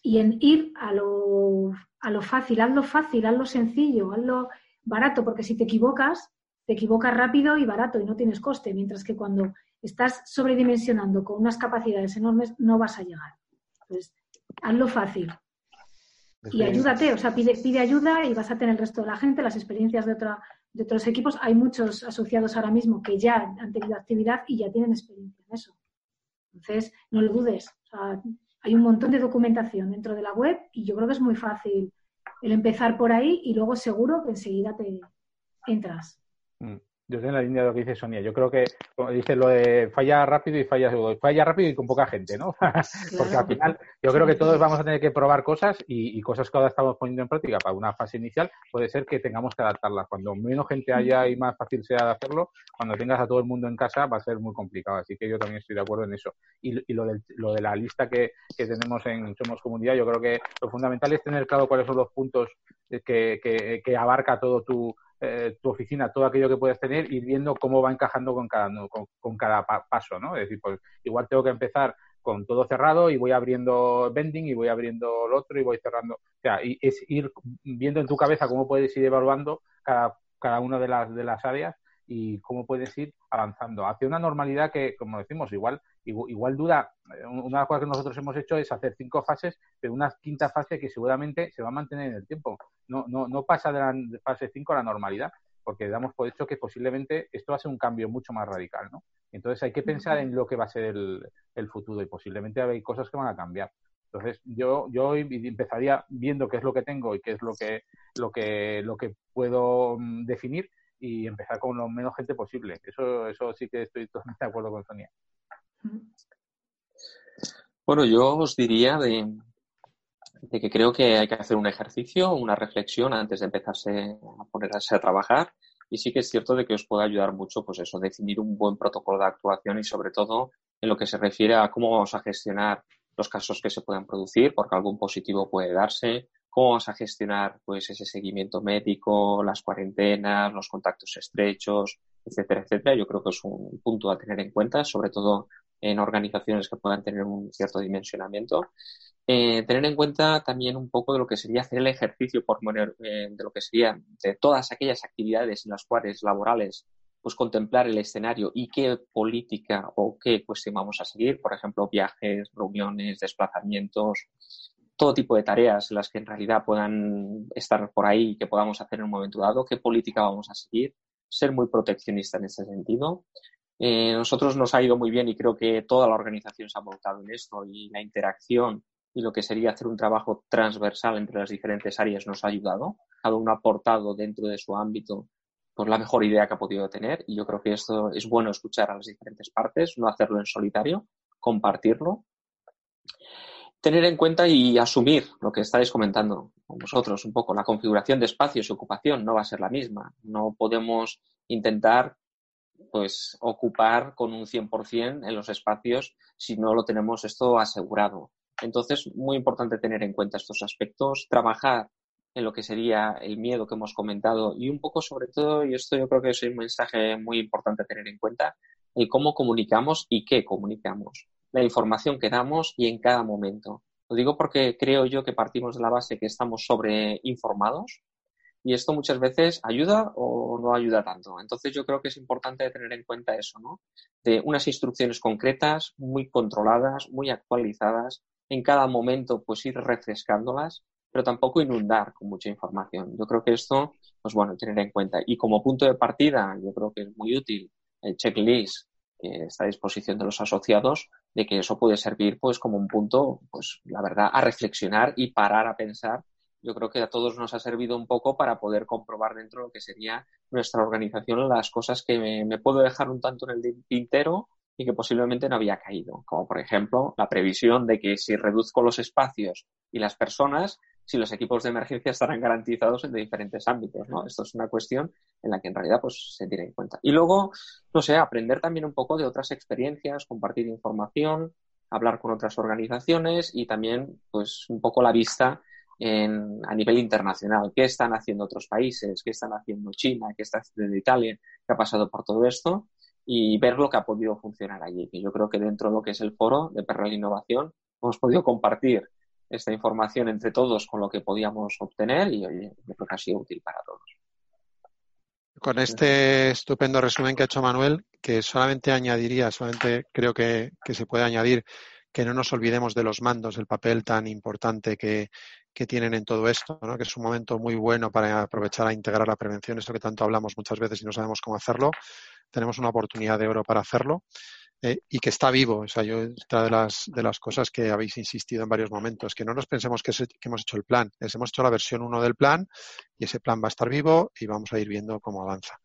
y en ir a lo, a lo fácil, hazlo fácil, hazlo sencillo, hazlo barato, porque si te equivocas, te equivocas rápido y barato y no tienes coste, mientras que cuando estás sobredimensionando con unas capacidades enormes, no vas a llegar. Entonces, hazlo fácil. Y ayúdate, o sea, pide, pide ayuda y vas a tener el resto de la gente, las experiencias de, otra, de otros equipos. Hay muchos asociados ahora mismo que ya han tenido actividad y ya tienen experiencia en eso. Entonces, no lo dudes. hay un montón de documentación dentro de la web y yo creo que es muy fácil el empezar por ahí y luego seguro que enseguida te entras. Mm yo estoy en la línea de lo que dice Sonia. Yo creo que, como dice, lo de falla rápido y falla seguro. Falla rápido y con poca gente, ¿no? Porque al final yo creo que todos vamos a tener que probar cosas y, cosas que ahora estamos poniendo en práctica para una fase inicial, puede ser que tengamos que adaptarlas. Cuando menos gente haya y más fácil sea de hacerlo, cuando tengas a todo el mundo en casa va a ser muy complicado. Así que yo también estoy de acuerdo en eso. Y, lo, lo de la lista que, que tenemos en Somos Comunidad, yo creo que lo fundamental es tener claro cuáles son los puntos que, que, que abarca todo tu eh, tu oficina, todo aquello que puedes tener, ir viendo cómo va encajando con cada, con, cada paso, ¿no? Es decir, pues igual tengo que empezar con todo cerrado y voy abriendo vending y voy abriendo el otro y voy cerrando. O sea, y es ir viendo en tu cabeza cómo puedes ir evaluando cada, cada una de las, de las áreas y cómo puedes ir avanzando hacia una normalidad que, como decimos, igual, igual duda. Eh, una de las cosas que nosotros hemos hecho es hacer cinco fases, pero una quinta fase que seguramente se va a mantener en el tiempo. No, no, no pasa de la fase 5 a la normalidad, porque damos por hecho que posiblemente esto va a ser un cambio mucho más radical, ¿no? Entonces hay que pensar en lo que va a ser el, el futuro y posiblemente hay cosas que van a cambiar. Entonces, yo, yo empezaría viendo qué es lo que tengo y qué es lo que, lo que, lo que puedo mm, definir y empezar con lo menos gente posible. Eso, eso sí que estoy totalmente de acuerdo con Sonia. Bueno, yo os diría de, de, que creo que hay que hacer un ejercicio, una reflexión antes de empezarse a ponerse a trabajar. Y sí que es cierto de que os puede ayudar mucho, pues eso, definir un buen protocolo de actuación y sobre todo en lo que se refiere a cómo vamos a gestionar los casos que se puedan producir, porque algún positivo puede darse, cómo vamos a gestionar pues ese seguimiento médico, las cuarentenas, los contactos estrechos, etcétera, etcétera. Yo creo que es un punto a tener en cuenta, sobre todo en organizaciones que puedan tener un cierto dimensionamiento. Eh, tener en cuenta también un poco de lo que sería hacer el ejercicio por eh, de lo que sería de todas aquellas actividades en las cuales laborales pues contemplar el escenario y qué política o qué cuestión vamos a seguir, por ejemplo, viajes, reuniones, desplazamientos, todo tipo de tareas las que en realidad puedan estar por ahí y que podamos hacer en un momento dado, qué política vamos a seguir, ser muy proteccionista en ese sentido. Eh, nosotros nos ha ido muy bien y creo que toda la organización se ha volcado en esto y la interacción y lo que sería hacer un trabajo transversal entre las diferentes áreas nos ha ayudado. Cada uno ha aportado dentro de su ámbito por la mejor idea que ha podido tener y yo creo que esto es bueno escuchar a las diferentes partes, no hacerlo en solitario, compartirlo tener en cuenta y asumir lo que estáis comentando vosotros un poco. La configuración de espacios y ocupación no va a ser la misma. No podemos intentar pues ocupar con un 100% en los espacios si no lo tenemos esto asegurado. Entonces, muy importante tener en cuenta estos aspectos, trabajar en lo que sería el miedo que hemos comentado y un poco sobre todo, y esto yo creo que es un mensaje muy importante tener en cuenta, el cómo comunicamos y qué comunicamos la información que damos y en cada momento. Lo digo porque creo yo que partimos de la base que estamos sobreinformados y esto muchas veces ayuda o no ayuda tanto. Entonces yo creo que es importante tener en cuenta eso, ¿no? De unas instrucciones concretas, muy controladas, muy actualizadas, en cada momento pues ir refrescándolas, pero tampoco inundar con mucha información. Yo creo que esto, pues bueno, tener en cuenta. Y como punto de partida, yo creo que es muy útil el checklist que está a disposición de los asociados, de que eso puede servir pues como un punto, pues la verdad, a reflexionar y parar a pensar. Yo creo que a todos nos ha servido un poco para poder comprobar dentro de lo que sería nuestra organización las cosas que me, puedo dejar un tanto en el tintero y que posiblemente no había caído, como por ejemplo la previsión de que si reduzco los espacios y las personas, si los equipos de emergencia estarán garantizados en diferentes ámbitos, ¿no? Esto es una cuestión en la que en realidad pues se tiene en cuenta. Y luego, no sé, aprender también un poco de otras experiencias, compartir información, hablar con otras organizaciones y también pues un poco la vista en, a nivel internacional. ¿Qué están haciendo otros países? ¿Qué están haciendo China? ¿Qué está haciendo Italia? ¿Qué ha pasado por todo esto? Y ver lo que ha podido funcionar allí. Y yo creo que dentro de lo que es el foro de Perral Innovación hemos podido compartir esta información entre todos con lo que podíamos obtener y yo creo que ha sido útil para todos. Con este estupendo resumen que ha hecho Manuel, que solamente añadiría, solamente creo que, que se puede añadir que no nos olvidemos de los mandos, el papel tan importante que, que tienen en todo esto, ¿no? que es un momento muy bueno para aprovechar a integrar la prevención, esto que tanto hablamos muchas veces y no sabemos cómo hacerlo. Tenemos una oportunidad de oro para hacerlo eh, y que está vivo. O sea, yo, otra de las, de las cosas que habéis insistido en varios momentos, que no nos pensemos que, hemos hecho el plan, es hemos hecho la versión 1 del plan y ese plan va a estar vivo y vamos a ir viendo cómo avanza.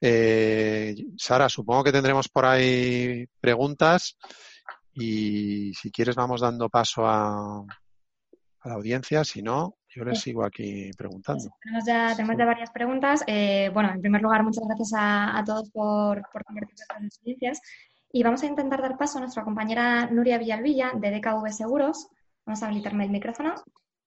Eh, Sara, supongo que tendremos por ahí preguntas y si quieres vamos dando paso a, a la audiencia, si no, yo les sigo aquí preguntando. Tenemos ya, tenemos ya varias preguntas. Eh, bueno, en primer lugar, muchas gracias a, a todos por, por compartir experiencias. Y vamos a intentar dar paso a nuestra compañera Nuria Villalvilla de DKV Seguros. Vamos a habilitarme el micrófono.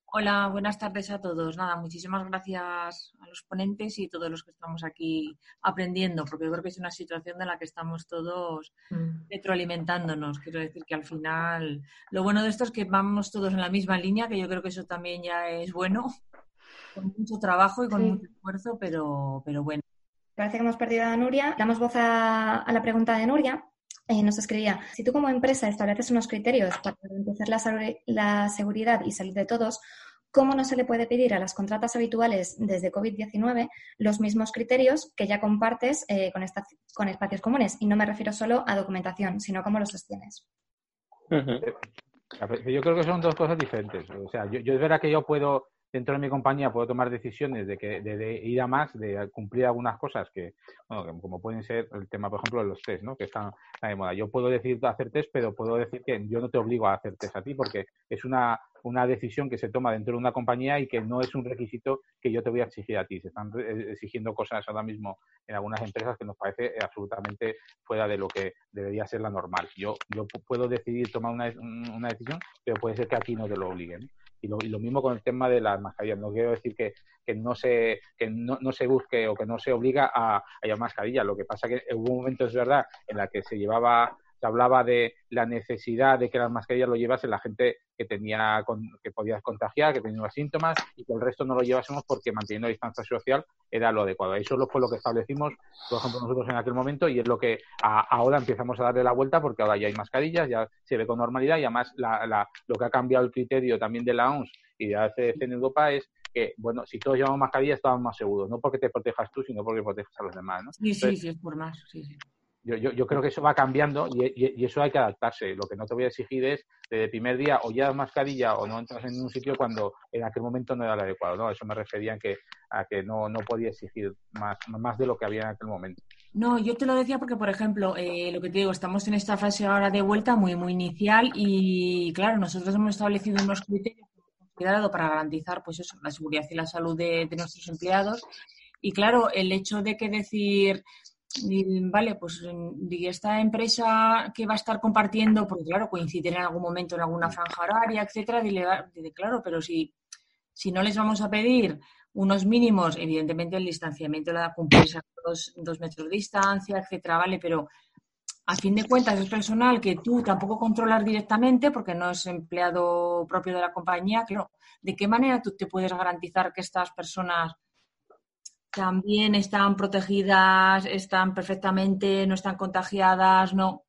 Hola, buenas tardes a todos. Nada, muchísimas gracias a los ponentes y todos los que estamos aquí aprendiendo, porque yo creo que es una situación de la que estamos todos mm. retroalimentándonos. Quiero decir que al final lo bueno de esto es que vamos todos en la misma línea, que yo creo que eso también ya es bueno, con mucho trabajo y con mucho esfuerzo, pero, pero bueno. Parece que hemos perdido a Nuria. Damos voz a la pregunta de Nuria. Eh, nos escribía, si tú como empresa estableces unos criterios para garantizar la, seguridad y salud de todos, ¿cómo no se le puede pedir a las contratas habituales desde COVID-19 los mismos criterios que ya compartes eh, con, con espacios comunes? Y no me refiero solo a documentación, sino cómo los sostienes. Yo creo que son dos cosas diferentes. O sea, yo, yo es verdad que yo puedo dentro de mi compañía puedo tomar decisiones de que de, ir a más, de cumplir algunas cosas que, bueno, como pueden ser el tema, por ejemplo, de los test, ¿no? Que están de moda. Yo puedo decidir hacer test, pero puedo decir que yo no te obligo a hacer test a ti porque es una, una decisión que se toma dentro de una compañía y que no es un requisito que yo te voy a exigir a ti. Se están eh, exigiendo cosas ahora mismo en algunas empresas que nos parece absolutamente fuera de lo que debería ser la normal. Yo, puedo decidir tomar una, una decisión, pero puede ser que aquí no te lo obliguen. Y lo, y lo, mismo con el tema de las mascarillas. No quiero decir que, que no se que no, no, se busque o que no se obliga a, a llevar mascarilla. Lo que pasa que hubo un momento, es verdad, en la que se llevaba se hablaba de la necesidad de que las mascarillas lo llevase la gente que tenía que podía contagiar, que tenía síntomas y que el resto no lo llevásemos porque manteniendo la distancia social era lo adecuado. Eso fue lo que establecimos, por ejemplo, nosotros en aquel momento y es lo que ahora empezamos a darle la vuelta porque ahora ya hay mascarillas, ya se ve con normalidad y además lo que ha cambiado el criterio también de la OMS y de la CDC en Europa es que, bueno, si todos llevamos mascarillas estamos más seguros, no porque te protejas tú, sino porque protejas a los demás. ¿no? Sí, sí, sí, es por más, sí, sí. Yo, yo, creo que eso va cambiando y, eso hay que adaptarse. Lo que no te voy a exigir es desde el primer día o ya mascarilla o no entras en un sitio cuando en aquel momento no era el adecuado. ¿no? Eso me refería a que, a que no, no podía exigir más, más de lo que había en aquel momento. No, yo te lo decía porque, por ejemplo, eh, lo que te digo, estamos en esta fase ahora de vuelta muy, muy inicial y, claro, nosotros hemos establecido unos criterios cuidado para garantizar pues eso, la seguridad y la salud de, de nuestros empleados. Y claro, el hecho de que decir, vale, pues y esta empresa que va a estar compartiendo, porque claro, coincide en algún momento en alguna franja horaria, etcétera, dile, claro, pero si, si no les vamos a pedir unos mínimos, evidentemente el distanciamiento la cumplirse a dos, dos metros de distancia, etcétera, vale, pero a fin de cuentas es personal que tú tampoco controlas directamente porque no es empleado propio de la compañía, claro, ¿de qué manera tú te puedes garantizar que estas personas también están protegidas, están perfectamente, no están contagiadas, no.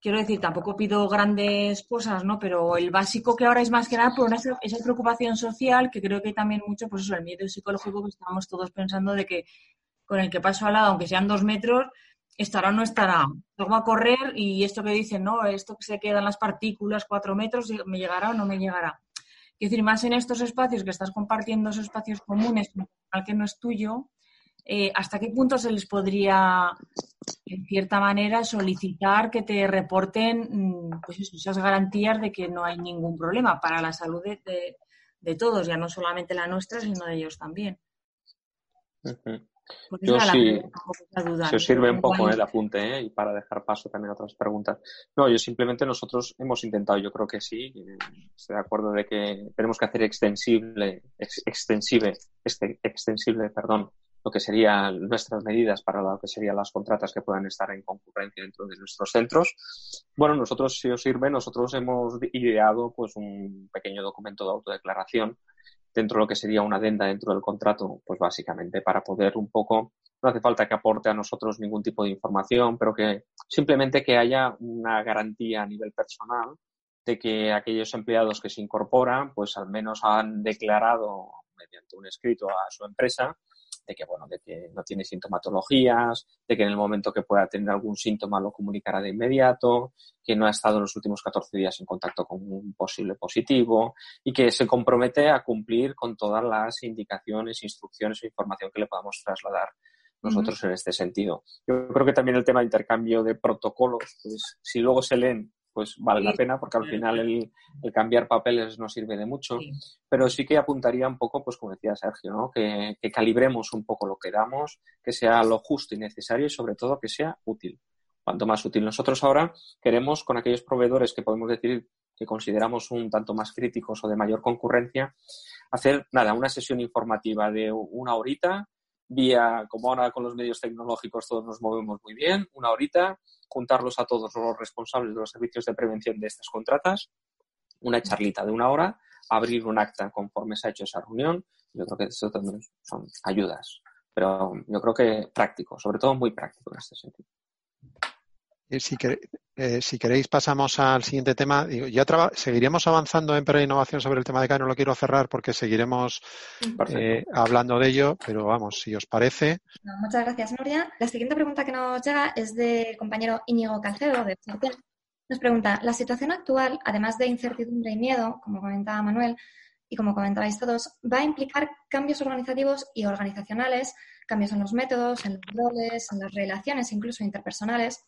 Quiero decir, tampoco pido grandes cosas, ¿no? Pero el básico que ahora es más que nada por esa, esa preocupación social, que creo que también mucho, pues eso, el miedo psicológico que estamos todos pensando de que con el que paso al lado, aunque sean dos metros, estará o no estará. Luego a correr y esto que dicen, no, esto que se quedan las partículas, cuatro metros, ¿me llegará o no me llegará? Quiero decir, más en estos espacios que estás compartiendo esos espacios comunes, al que no es tuyo, eh, ¿hasta qué punto se les podría en cierta manera, solicitar que te reporten mm, pues esas garantías de que no hay ningún problema para la salud de, todos, ya no solamente la nuestra, sino de ellos también. Yo sí, se os sirve un poco el apunte ¿eh? y para dejar paso también a otras preguntas. No, yo simplemente nosotros hemos intentado, yo creo que sí, estoy de acuerdo de que tenemos que hacer extensible, extensible, este, extensible, perdón, lo que serían nuestras medidas para lo que serían las contratas que puedan estar en concurrencia dentro de nuestros centros. Bueno, nosotros, si os sirve, nosotros hemos ideado pues un pequeño documento de autodeclaración dentro de lo que sería una adenda dentro del contrato, pues básicamente para poder un poco, no hace falta que aporte a nosotros ningún tipo de información, pero que simplemente que haya una garantía a nivel personal de que aquellos empleados que se incorporan, pues al menos han declarado mediante un escrito a su empresa de que, bueno, de que no tiene sintomatologías, de que en el momento que pueda tener algún síntoma lo comunicará de inmediato, que no ha estado en los últimos 14 días en contacto con un posible positivo y que se compromete a cumplir con todas las indicaciones, instrucciones o información que le podamos trasladar nosotros en este sentido. Yo creo que también el tema de intercambio de protocolos, pues si luego se leen pues vale la pena porque al final el, cambiar papeles no sirve de mucho, pero sí que apuntaría un poco, pues como decía Sergio, ¿no? que, calibremos un poco lo que damos, que sea lo justo y necesario y sobre todo que sea útil. Cuanto más útil. Nosotros ahora queremos con aquellos proveedores que podemos decir que consideramos un tanto más críticos o de mayor concurrencia, hacer nada, una sesión informativa de una horita vía, como ahora con los medios tecnológicos todos nos movemos muy bien, una horita, juntarlos a todos los responsables de los servicios de prevención de estas contratas, una charlita de una hora, abrir un acta conforme se ha hecho esa reunión. Yo creo que eso también son ayudas, pero yo creo que práctico, sobre todo muy práctico en este sentido. Si, eh, si queréis pasamos al siguiente tema. Ya seguiremos avanzando en Perra Innovación sobre el tema de CAE, no lo quiero cerrar porque seguiremos eh, hablando de ello, pero vamos, si os parece. muchas gracias, Nuria. La siguiente pregunta que nos llega es del compañero Íñigo Calcedo, de Nos pregunta, la situación actual, además de incertidumbre y miedo, como comentaba Manuel, y como comentabais todos, va a implicar cambios organizativos y organizacionales, cambios en los métodos, en los roles, en las relaciones, incluso interpersonales.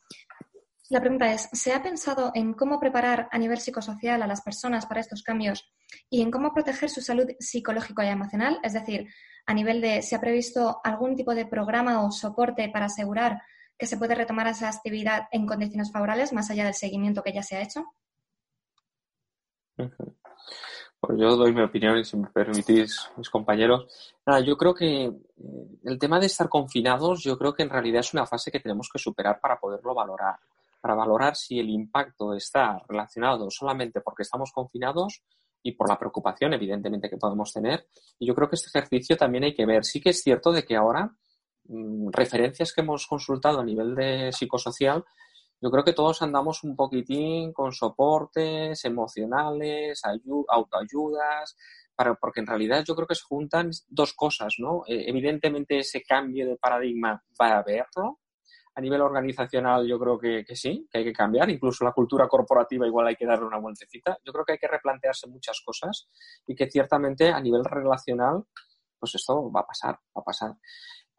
La pregunta es, ¿se ha pensado en cómo preparar a nivel psicosocial a las personas para estos cambios y en cómo proteger su salud psicológica y emocional? Es decir, a nivel de, ¿se ha previsto algún tipo de programa o soporte para asegurar que se puede retomar esa actividad en condiciones favorables, más allá del seguimiento que ya se ha hecho? Pues yo doy mi opinión y si me permitís, mis compañeros. Nada, yo creo que eh, el tema de estar confinados, yo creo que en realidad es una fase que tenemos que superar para poderlo valorar para valorar si el impacto está relacionado solamente porque estamos confinados y por la preocupación, evidentemente, que podemos tener. Y yo creo que este ejercicio también hay que ver. Sí que es cierto de que ahora mm, referencias que hemos consultado a nivel de psicosocial, yo creo que todos andamos un poquitín con soportes emocionales, autoayudas, para, porque en realidad yo creo que se juntan dos cosas, ¿no? Eh, evidentemente ese cambio de paradigma va a haberlo, a nivel organizacional yo creo que, sí, que hay que cambiar. Incluso la cultura corporativa igual hay que darle una vueltecita. Yo creo que hay que replantearse muchas cosas y que ciertamente a nivel relacional, pues esto va a pasar, va a pasar.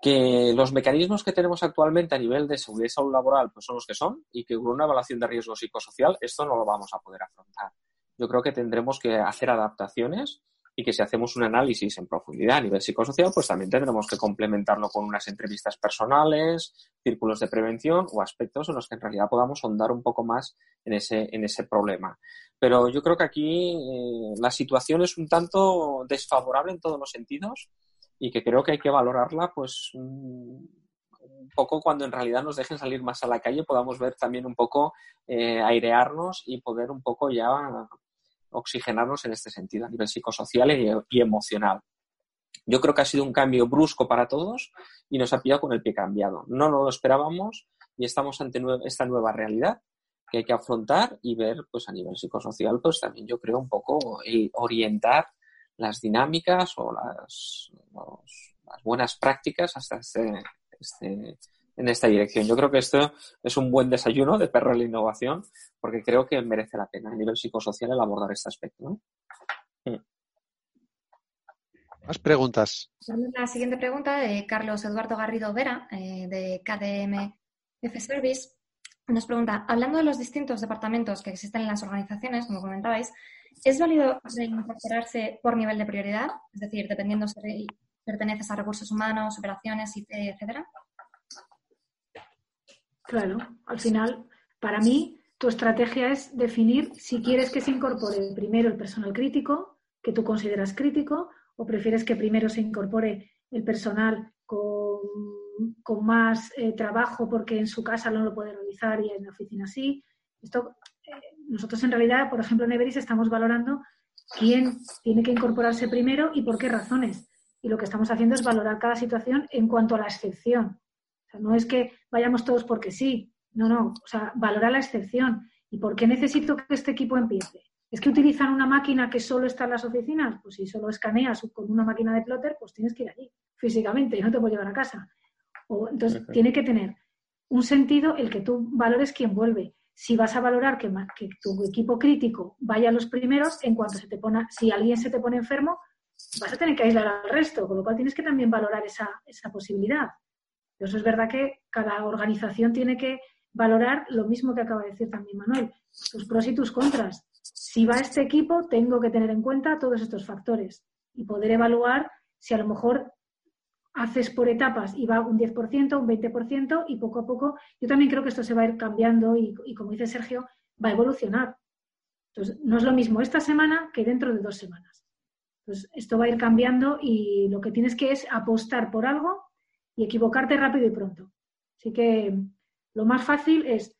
Que los mecanismos que tenemos actualmente a nivel de seguridad y salud laboral pues son los que son y que con una evaluación de riesgo psicosocial esto no lo vamos a poder afrontar. Yo creo que tendremos que hacer adaptaciones y que si hacemos un análisis en profundidad a nivel psicosocial, pues también tendremos que complementarlo con unas entrevistas personales, círculos de prevención o aspectos en los que en realidad podamos ahondar un poco más en ese, en ese problema. Pero yo creo que aquí eh, la situación es un tanto desfavorable en todos los sentidos y que creo que hay que valorarla pues un poco cuando en realidad nos dejen salir más a la calle podamos ver también un poco eh, airearnos y poder un poco ya oxigenarnos en este sentido, a nivel psicosocial y, emocional. Yo creo que ha sido un cambio brusco para todos y nos ha pillado con el pie cambiado. No lo esperábamos y estamos ante esta nueva realidad que hay que afrontar y ver, pues a nivel psicosocial, pues también yo creo un poco orientar las dinámicas o las, las buenas prácticas hasta este, este, en esta dirección. Yo creo que esto es un buen desayuno de perro de la innovación porque creo que merece la pena a nivel psicosocial el abordar este aspecto. Mm. Más preguntas. La siguiente pregunta de Carlos Eduardo Garrido Vera, eh, de KDM F-Service nos pregunta, hablando de los distintos departamentos que existen en las organizaciones, como comentabais, ¿es válido reincorporarse por nivel de prioridad? Es decir, dependiendo si perteneces a recursos humanos, operaciones, etcétera. Claro, al final, para mí, tu estrategia es definir si quieres que se incorpore primero el personal crítico, que tú consideras crítico, o prefieres que primero se incorpore el personal con, más eh, trabajo porque en su casa no lo puede realizar y en la oficina sí. Esto, eh, nosotros en realidad, por ejemplo, en Everis estamos valorando quién tiene que incorporarse primero y por qué razones. Y lo que estamos haciendo es valorar cada situación en cuanto a la excepción no es que vayamos todos porque sí, no, no, o sea, valora la excepción. ¿Y por qué necesito que este equipo empiece? ¿Es que utilizan una máquina que solo está en las oficinas? Pues si solo escaneas con una máquina de plotter, pues tienes que ir allí físicamente y no te puedo llevar a casa. O, entonces, tiene que tener un sentido el que tú valores quién vuelve. Si vas a valorar que, que, tu equipo crítico vaya a los primeros, en cuanto se te pone, si alguien se te pone enfermo, vas a tener que aislar al resto, con lo cual tienes que también valorar esa, esa posibilidad. Eso es verdad que cada organización tiene que valorar lo mismo que acaba de decir también Manuel, tus pros y tus contras. Si va este equipo, tengo que tener en cuenta todos estos factores y poder evaluar si a lo mejor haces por etapas y va un 10%, un 20% y poco a poco, yo también creo que esto se va a ir cambiando y, y como dice Sergio, va a evolucionar. Entonces, no es lo mismo esta semana que dentro de dos semanas. Entonces, esto va a ir cambiando y lo que tienes que es apostar por algo y equivocarte rápido y pronto. Así que lo más fácil es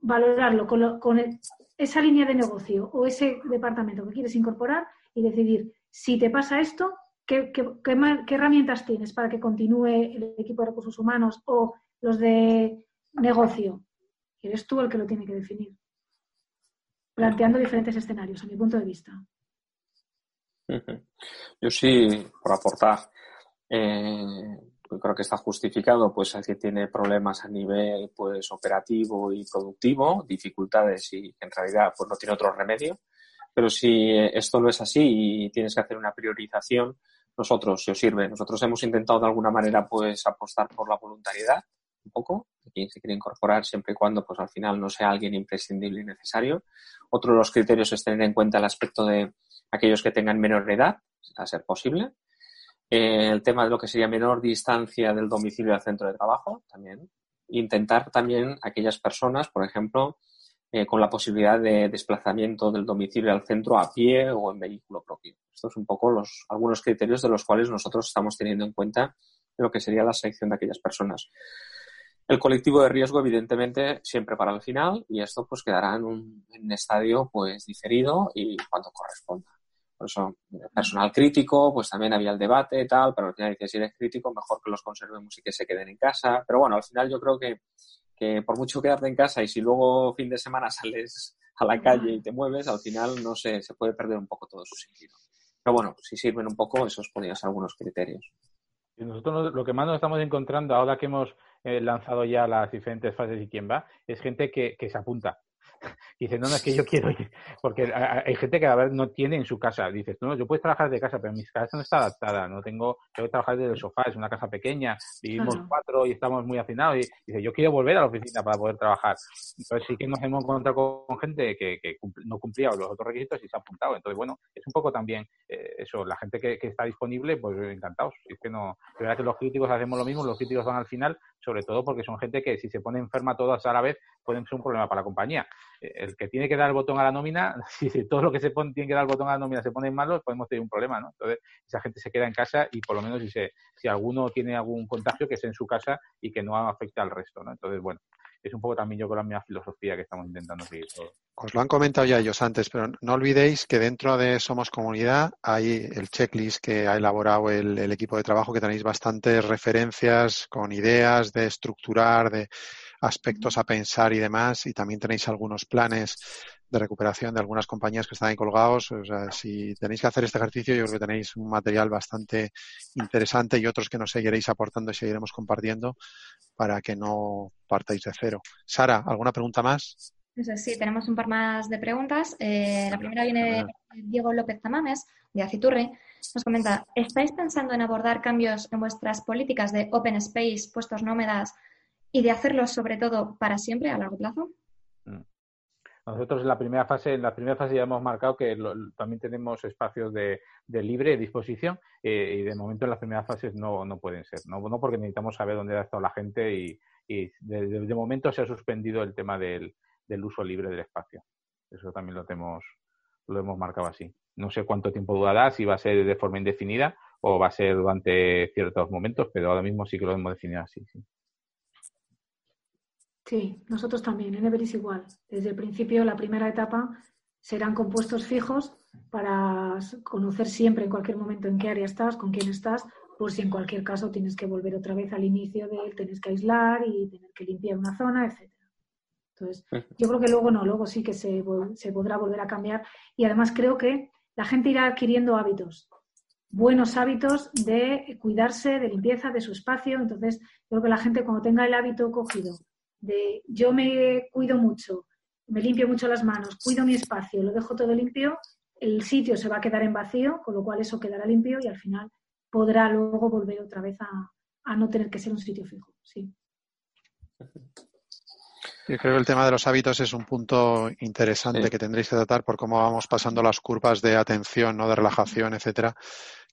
valorarlo con, esa línea de negocio o ese departamento que quieres incorporar y decidir si te pasa esto, ¿qué, herramientas tienes para que continúe el equipo de recursos humanos o los de negocio. Eres tú el que lo tiene que definir, planteando diferentes escenarios, a mi punto de vista. Yo sí, por aportar, eh, creo que está justificado, pues que tiene problemas a nivel pues operativo y productivo, dificultades y en realidad pues no tiene otro remedio. Pero si esto no es así y tienes que hacer una priorización, nosotros, si os sirve, nosotros hemos intentado de alguna manera pues apostar por la voluntariedad un poco, quien se quiere incorporar siempre y cuando pues al final no sea alguien imprescindible y necesario. Otro de los criterios es tener en cuenta el aspecto de aquellos que tengan menor edad, a ser posible, eh, el tema de lo que sería menor distancia del domicilio al centro de trabajo también. Intentar también aquellas personas, por ejemplo, eh, con la posibilidad de desplazamiento del domicilio al centro a pie o en vehículo propio. Estos son un poco los, algunos criterios de los cuales nosotros estamos teniendo en cuenta lo que sería la selección de aquellas personas. El colectivo de riesgo, evidentemente, siempre para el final y esto pues quedará en un, en estadio pues diferido y cuando corresponda. Por eso, personal crítico, pues también había el debate y tal, pero al final dice, si eres crítico, mejor que los conservemos y que se queden en casa. Pero bueno, al final yo creo que, que por mucho quedarte en casa y si luego fin de semana sales a la calle y te mueves, al final, no sé, se puede perder un poco todo su sentido. Pero bueno, si sirven un poco, esos podrían ser algunos criterios. Y nosotros lo que más nos estamos encontrando ahora que hemos eh, lanzado ya las diferentes fases y quién va, es gente que, que se apunta dice, no, no, es que yo quiero ir. Porque hay gente que a ver no tiene en su casa. Dices, no, yo puedo trabajar de casa, pero mi casa no está adaptada. No tengo, tengo que trabajar desde el sofá, es una casa pequeña, vivimos cuatro y estamos muy hacinados. Y dice, yo quiero volver a la oficina para poder trabajar. Entonces sí que nos hemos encontrado con gente que, que no cumplía los otros requisitos y se ha apuntado. Entonces, bueno, es un poco también eh, eso, la gente que, que, está disponible, pues encantados. Es que no, es verdad que los críticos hacemos lo mismo, los críticos van al final, sobre todo porque son gente que si se pone enferma todas a la vez, pueden ser un problema para la compañía. Eh, el que tiene que dar el botón a la nómina, si todo lo que se pone, tiene que dar el botón a la nómina se pone malo, podemos tener un problema, ¿no? Entonces, esa gente se queda en casa y por lo menos si, se, si alguno tiene algún contagio, que esté en su casa y que no afecte al resto, ¿no? Entonces, bueno, es un poco también yo con la misma filosofía que estamos intentando seguir. Os lo han comentado ya ellos antes, pero no olvidéis que dentro de Somos Comunidad hay el checklist que ha elaborado el, el equipo de trabajo, que tenéis bastantes referencias con ideas de estructurar, de aspectos a pensar y demás, y también tenéis algunos planes de recuperación de algunas compañías que están ahí colgados. O sea, si tenéis que hacer este ejercicio, yo creo que tenéis un material bastante interesante y otros que nos seguiréis aportando y seguiremos compartiendo para que no partáis de cero. Sara, ¿alguna pregunta más? Sí, tenemos un par más de preguntas. Eh, la primera viene de Diego López Tamames, de Aciturre. Nos comenta, ¿estáis pensando en abordar cambios en vuestras políticas de open space, puestos nómadas y de hacerlo sobre todo para siempre a largo plazo? Mm. Nosotros en la primera fase, en la primera fase ya hemos marcado que también tenemos espacios de, libre disposición eh, y de momento en las primeras fases no, no pueden ser, no, no porque necesitamos saber dónde ha estado la gente y, de, momento se ha suspendido el tema del, del, uso libre del espacio. Eso también lo tenemos, lo hemos marcado así. No sé cuánto tiempo durará, si va a ser de forma indefinida o va a ser durante ciertos momentos, pero ahora mismo sí que lo hemos definido así. Sí. Sí, nosotros también, en Everis igual. Desde el principio, la primera etapa serán compuestos fijos para conocer siempre en cualquier momento en qué área estás, con quién estás, por si en cualquier caso tienes que volver otra vez al inicio de él, tienes que aislar y tener que limpiar una zona, etc. Entonces, yo creo que luego no, luego sí que se, se podrá volver a cambiar y además creo que la gente irá adquiriendo hábitos, buenos hábitos de cuidarse, de limpieza de su espacio. Entonces, creo que la gente cuando tenga el hábito cogido de yo me cuido mucho, me limpio mucho las manos, cuido mi espacio, lo dejo todo limpio, el sitio se va a quedar en vacío, con lo cual eso quedará limpio y al final podrá luego volver otra vez a, no tener que ser un sitio fijo. Sí. Yo creo que el tema de los hábitos es un punto interesante que tendréis que tratar por cómo vamos pasando las curvas de atención, ¿no? de relajación, etcétera,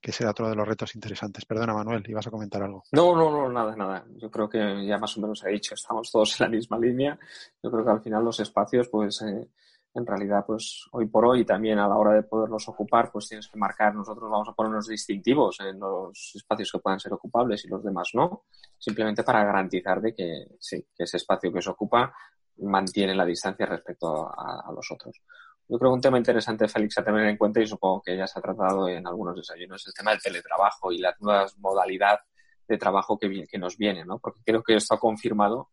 que será otro de los retos interesantes. Perdona, Manuel, ibas a comentar algo. No, no, no, nada, nada. Yo creo que ya más o menos he dicho, estamos todos en la misma línea. Yo creo que al final los espacios, pues eh, en realidad, pues hoy por hoy también a la hora de poderlos ocupar, pues tienes que marcar, nosotros vamos a poner unos distintivos en los espacios que puedan ser ocupables y los demás no, simplemente para garantizar de que sí, que ese espacio que se ocupa mantiene la distancia respecto a los otros. Yo creo que un tema interesante, Félix, a tener en cuenta, y supongo que ya se ha tratado en algunos desayunos, es el tema del teletrabajo y las nuevas modalidades de trabajo que, que nos vienen, ¿no? Porque creo que esto ha confirmado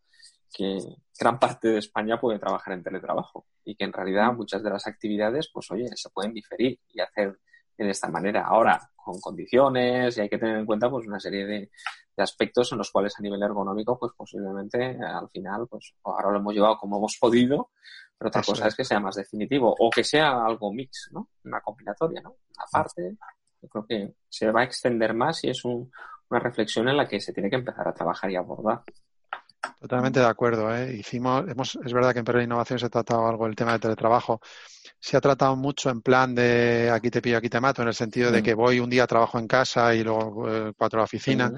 que gran parte de España puede trabajar en teletrabajo y que en realidad muchas de las actividades, pues oye, se pueden diferir y hacer de esta manera. Ahora, con condiciones y hay que tener en cuenta pues una serie de, de, aspectos en los cuales a nivel ergonómico, pues posiblemente al final, pues ahora lo hemos llevado como hemos podido, pero otra cosa es. que sea más definitivo o que sea algo mix, ¿no? Una combinatoria, ¿no? Aparte, yo creo que se va a extender más y es una reflexión en la que se tiene que empezar a trabajar y abordar. Totalmente de acuerdo. ¿eh? Hicimos, hemos, es verdad que en Perú Innovación se ha tratado algo el tema del teletrabajo. Se ha tratado mucho en plan de aquí te pillo, aquí te mato, en el sentido de mm. que voy un día trabajo en casa y luego eh, cuatro a la oficina.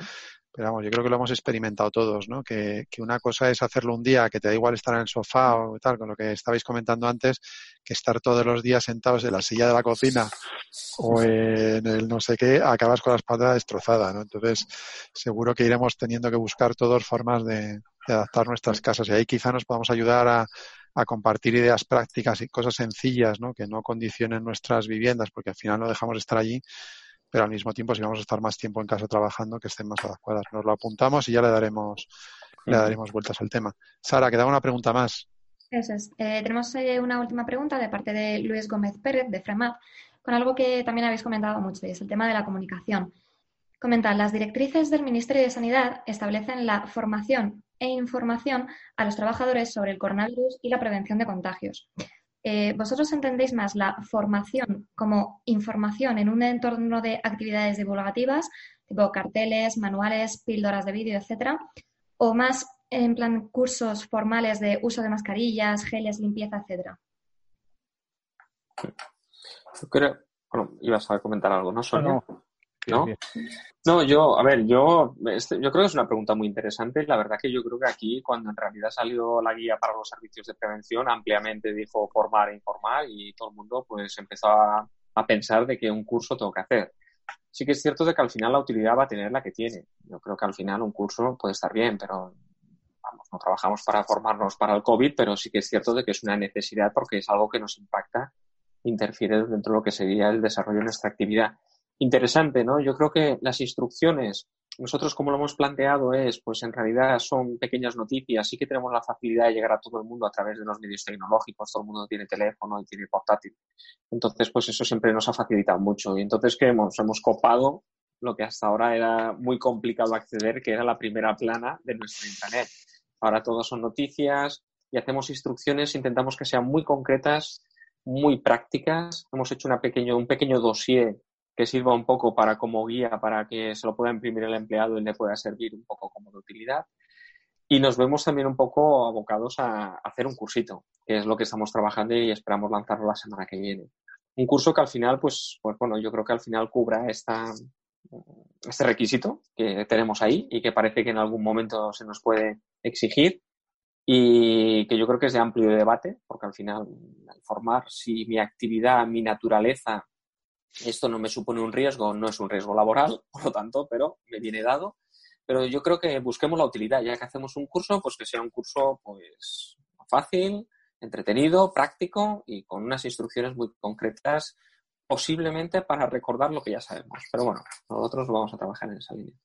Pero vamos, yo creo que lo hemos experimentado todos, ¿no? Que, que, una cosa es hacerlo un día, que te da igual estar en el sofá o tal, con lo que estabais comentando antes, que estar todos los días sentados en la silla de la cocina o en el no sé qué, acabas con la espalda destrozada, ¿no? Entonces, seguro que iremos teniendo que buscar todas formas de, adaptar nuestras casas y ahí quizá nos podamos ayudar a, a compartir ideas prácticas y cosas sencillas, ¿no? Que no condicionen nuestras viviendas, porque al final no dejamos de estar allí pero al mismo tiempo si vamos a estar más tiempo en casa trabajando, que estén más adecuadas. Nos lo apuntamos y ya le daremos, le daremos vueltas al tema. Sara, queda una pregunta más. Eso es. Eh, tenemos eh, una última pregunta de parte de Luis Gómez Pérez, de FREMAP, con algo que también habéis comentado mucho, y es el tema de la comunicación. Comentan, las directrices del Ministerio de Sanidad establecen la formación e información a los trabajadores sobre el coronavirus y la prevención de contagios. Eh, ¿vosotros entendéis más la formación como información en un entorno de actividades divulgativas, tipo carteles, manuales, píldoras de vídeo, etcétera, o más en plan cursos formales de uso de mascarillas, geles, limpieza, etcétera? Yo creo, bueno, ibas a comentar algo, ¿no, Sonia? ¿no? No, yo, a ver, yo, este, yo creo que es una pregunta muy interesante. La verdad que yo creo que aquí, cuando en realidad salió la guía para los servicios de prevención, ampliamente dijo formar e informar y todo el mundo pues empezó a, pensar de que un curso tengo que hacer. Sí que es cierto de que al final la utilidad va a tener la que tiene. Yo creo que al final un curso puede estar bien, pero vamos, no trabajamos para formarnos para el COVID, pero sí que es cierto de que es una necesidad porque es algo que nos impacta, interfiere dentro de lo que sería el desarrollo de nuestra actividad interesante, ¿no? Yo creo que las instrucciones, nosotros como lo hemos planteado es, pues en realidad son pequeñas noticias, sí que tenemos la facilidad de llegar a todo el mundo a través de los medios tecnológicos, todo el mundo tiene teléfono y tiene portátil. Entonces, pues eso siempre nos ha facilitado mucho. Y entonces, ¿qué hemos? Hemos copado lo que hasta ahora era muy complicado acceder, que era la primera plana de nuestro internet. Ahora todo son noticias y hacemos instrucciones, intentamos que sean muy concretas, muy prácticas. Hemos hecho una pequeño, un pequeño dossier que sirva un poco para como guía para que se lo pueda imprimir el empleado y le pueda servir un poco como de utilidad. Y nos vemos también un poco abocados a, hacer un cursito, que es lo que estamos trabajando y esperamos lanzarlo la semana que viene. Un curso que al final, pues, pues bueno, yo creo que al final cubra esta, este requisito que tenemos ahí y que parece que en algún momento se nos puede exigir y que yo creo que es de amplio debate, porque al final, informar si mi actividad, mi naturaleza, esto no me supone un riesgo, no es un riesgo laboral, por lo tanto, pero me viene dado. Pero yo creo que busquemos la utilidad, ya que hacemos un curso, pues que sea un curso pues fácil, entretenido, práctico y con unas instrucciones muy concretas, posiblemente para recordar lo que ya sabemos. Pero bueno, nosotros vamos a trabajar en esa línea.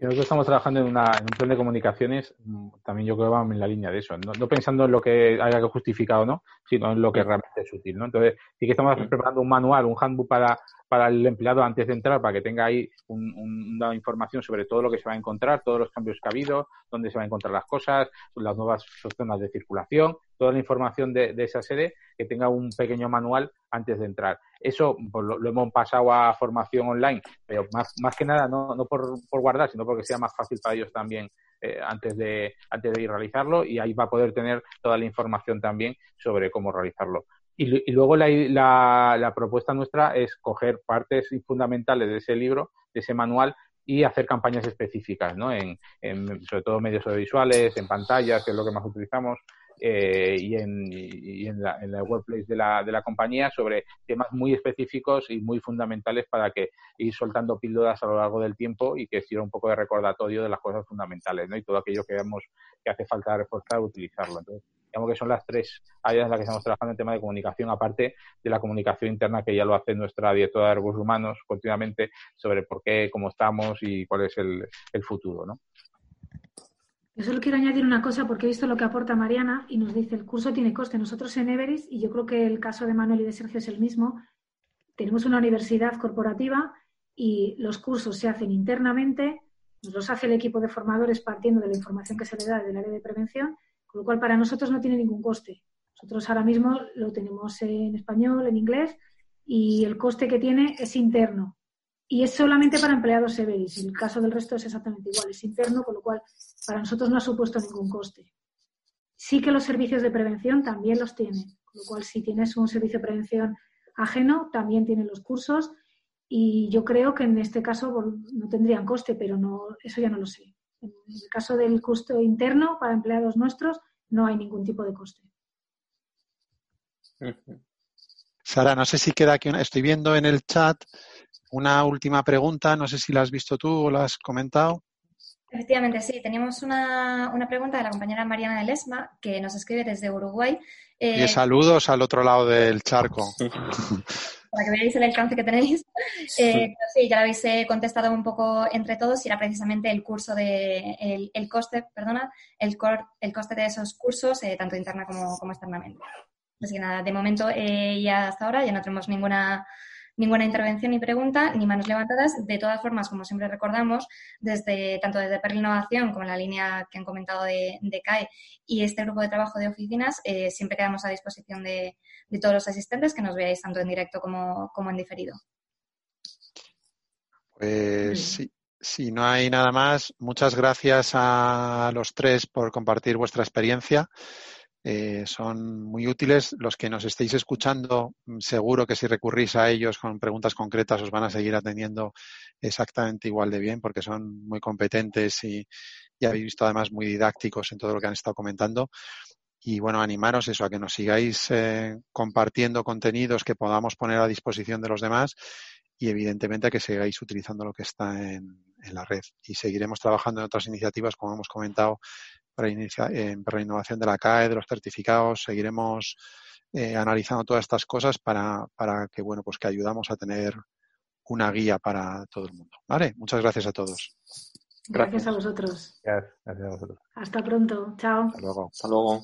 Nosotros estamos trabajando en, un plan de comunicaciones, mm, también yo creo que vamos en la línea de eso, no, pensando en lo que haya que justificar o no, sino en lo que realmente es útil. ¿no? Entonces, sí que estamos preparando un manual, un handbook para, para el empleado antes de entrar, para que tenga ahí una información sobre todo lo que se va a encontrar, todos los cambios que ha habido, dónde se van a encontrar las cosas, las nuevas zonas de circulación, toda la información de, esa sede, que tenga un pequeño manual antes de entrar. Eso pues, lo, hemos pasado a formación online, pero más, más que nada no, no por, por guardar, sino porque sea más fácil para ellos también eh, antes, de, antes de ir realizarlo y ahí va a poder tener toda la información también sobre cómo realizarlo. Y, luego la, la, propuesta nuestra es coger partes fundamentales de ese libro, de ese manual, y hacer campañas específicas, ¿no? En, sobre todo medios audiovisuales, en pantallas, que es lo que más utilizamos, eh, y, en, y en, la, en la workplace de la, de la compañía sobre temas muy específicos y muy fundamentales para que ir soltando píldoras a lo largo del tiempo y que sirva un poco de recordatorio de las cosas fundamentales, ¿no? Y todo aquello que vemos que hace falta reforzar, utilizarlo. Entonces, digamos que son las tres áreas en las que estamos trabajando en tema de comunicación, aparte de la comunicación interna que ya lo hace nuestra directora de recursos humanos continuamente sobre por qué, cómo estamos y cuál es el, el futuro, ¿no? Yo solo quiero añadir una cosa porque he visto lo que aporta Mariana y nos dice el curso tiene coste. Nosotros en Everest, y yo creo que el caso de Manuel y de Sergio es el mismo, tenemos una universidad corporativa y los cursos se hacen internamente, nos los hace el equipo de formadores partiendo de la información que se le da del área de prevención con lo cual, para nosotros no tiene ningún coste. Nosotros ahora mismo lo tenemos en español, en inglés, y el coste que tiene es interno. Y es solamente para empleados Everis. En el caso del resto es exactamente igual, es interno, con lo cual para nosotros no ha supuesto ningún coste. Sí que los servicios de prevención también los tienen, con lo cual si tienes un servicio de prevención ajeno, también tienen los cursos y yo creo que en este caso no tendrían coste, pero no, eso ya no lo sé. En el caso del costo interno para empleados nuestros, no hay ningún tipo de coste. Sara, no sé si queda aquí, estoy viendo en el chat una última pregunta, no sé si la has visto tú o la has comentado. Efectivamente, sí. Teníamos una, pregunta de la compañera Mariana de Lesma, que nos escribe desde Uruguay. y eh, saludos al otro lado del charco. para que veáis el alcance que tenéis. Eh, sí, ya lo habéis eh, contestado un poco entre todos y era precisamente el curso de, el, coste, perdona, el, el coste de esos cursos, eh, tanto interna como, como externamente. Así que nada, de momento y hasta ahora ya no tenemos ninguna ninguna intervención ni pregunta, ni manos levantadas. De todas formas, como siempre recordamos, desde tanto desde Perl Innovación como la línea que han comentado de, CAE y este grupo de trabajo de oficinas, eh, siempre quedamos a disposición de, todos los asistentes que nos veáis tanto en directo como, como en diferido. Pues sí, si no hay nada más, muchas gracias a los tres por compartir vuestra experiencia. Eh, son muy útiles. Los que nos estéis escuchando, mm, seguro que si recurrís a ellos con preguntas concretas os van a seguir atendiendo exactamente igual de bien porque son muy competentes y, ya habéis visto además muy didácticos en todo lo que han estado comentando. Y bueno, animaros eso, a que nos sigáis eh, compartiendo contenidos que podamos poner a disposición de los demás y evidentemente a que sigáis utilizando lo que está en la red. Y seguiremos trabajando en otras iniciativas, como hemos comentado, para, innovación de la CAE, de los certificados. Seguiremos eh, analizando todas estas cosas para, para que, bueno, pues que ayudamos a tener una guía para todo el mundo. ¿Vale? Muchas gracias a todos. Gracias, a vosotros. Gracias, a vosotros. Hasta pronto. Chao. Hasta luego. Hasta luego.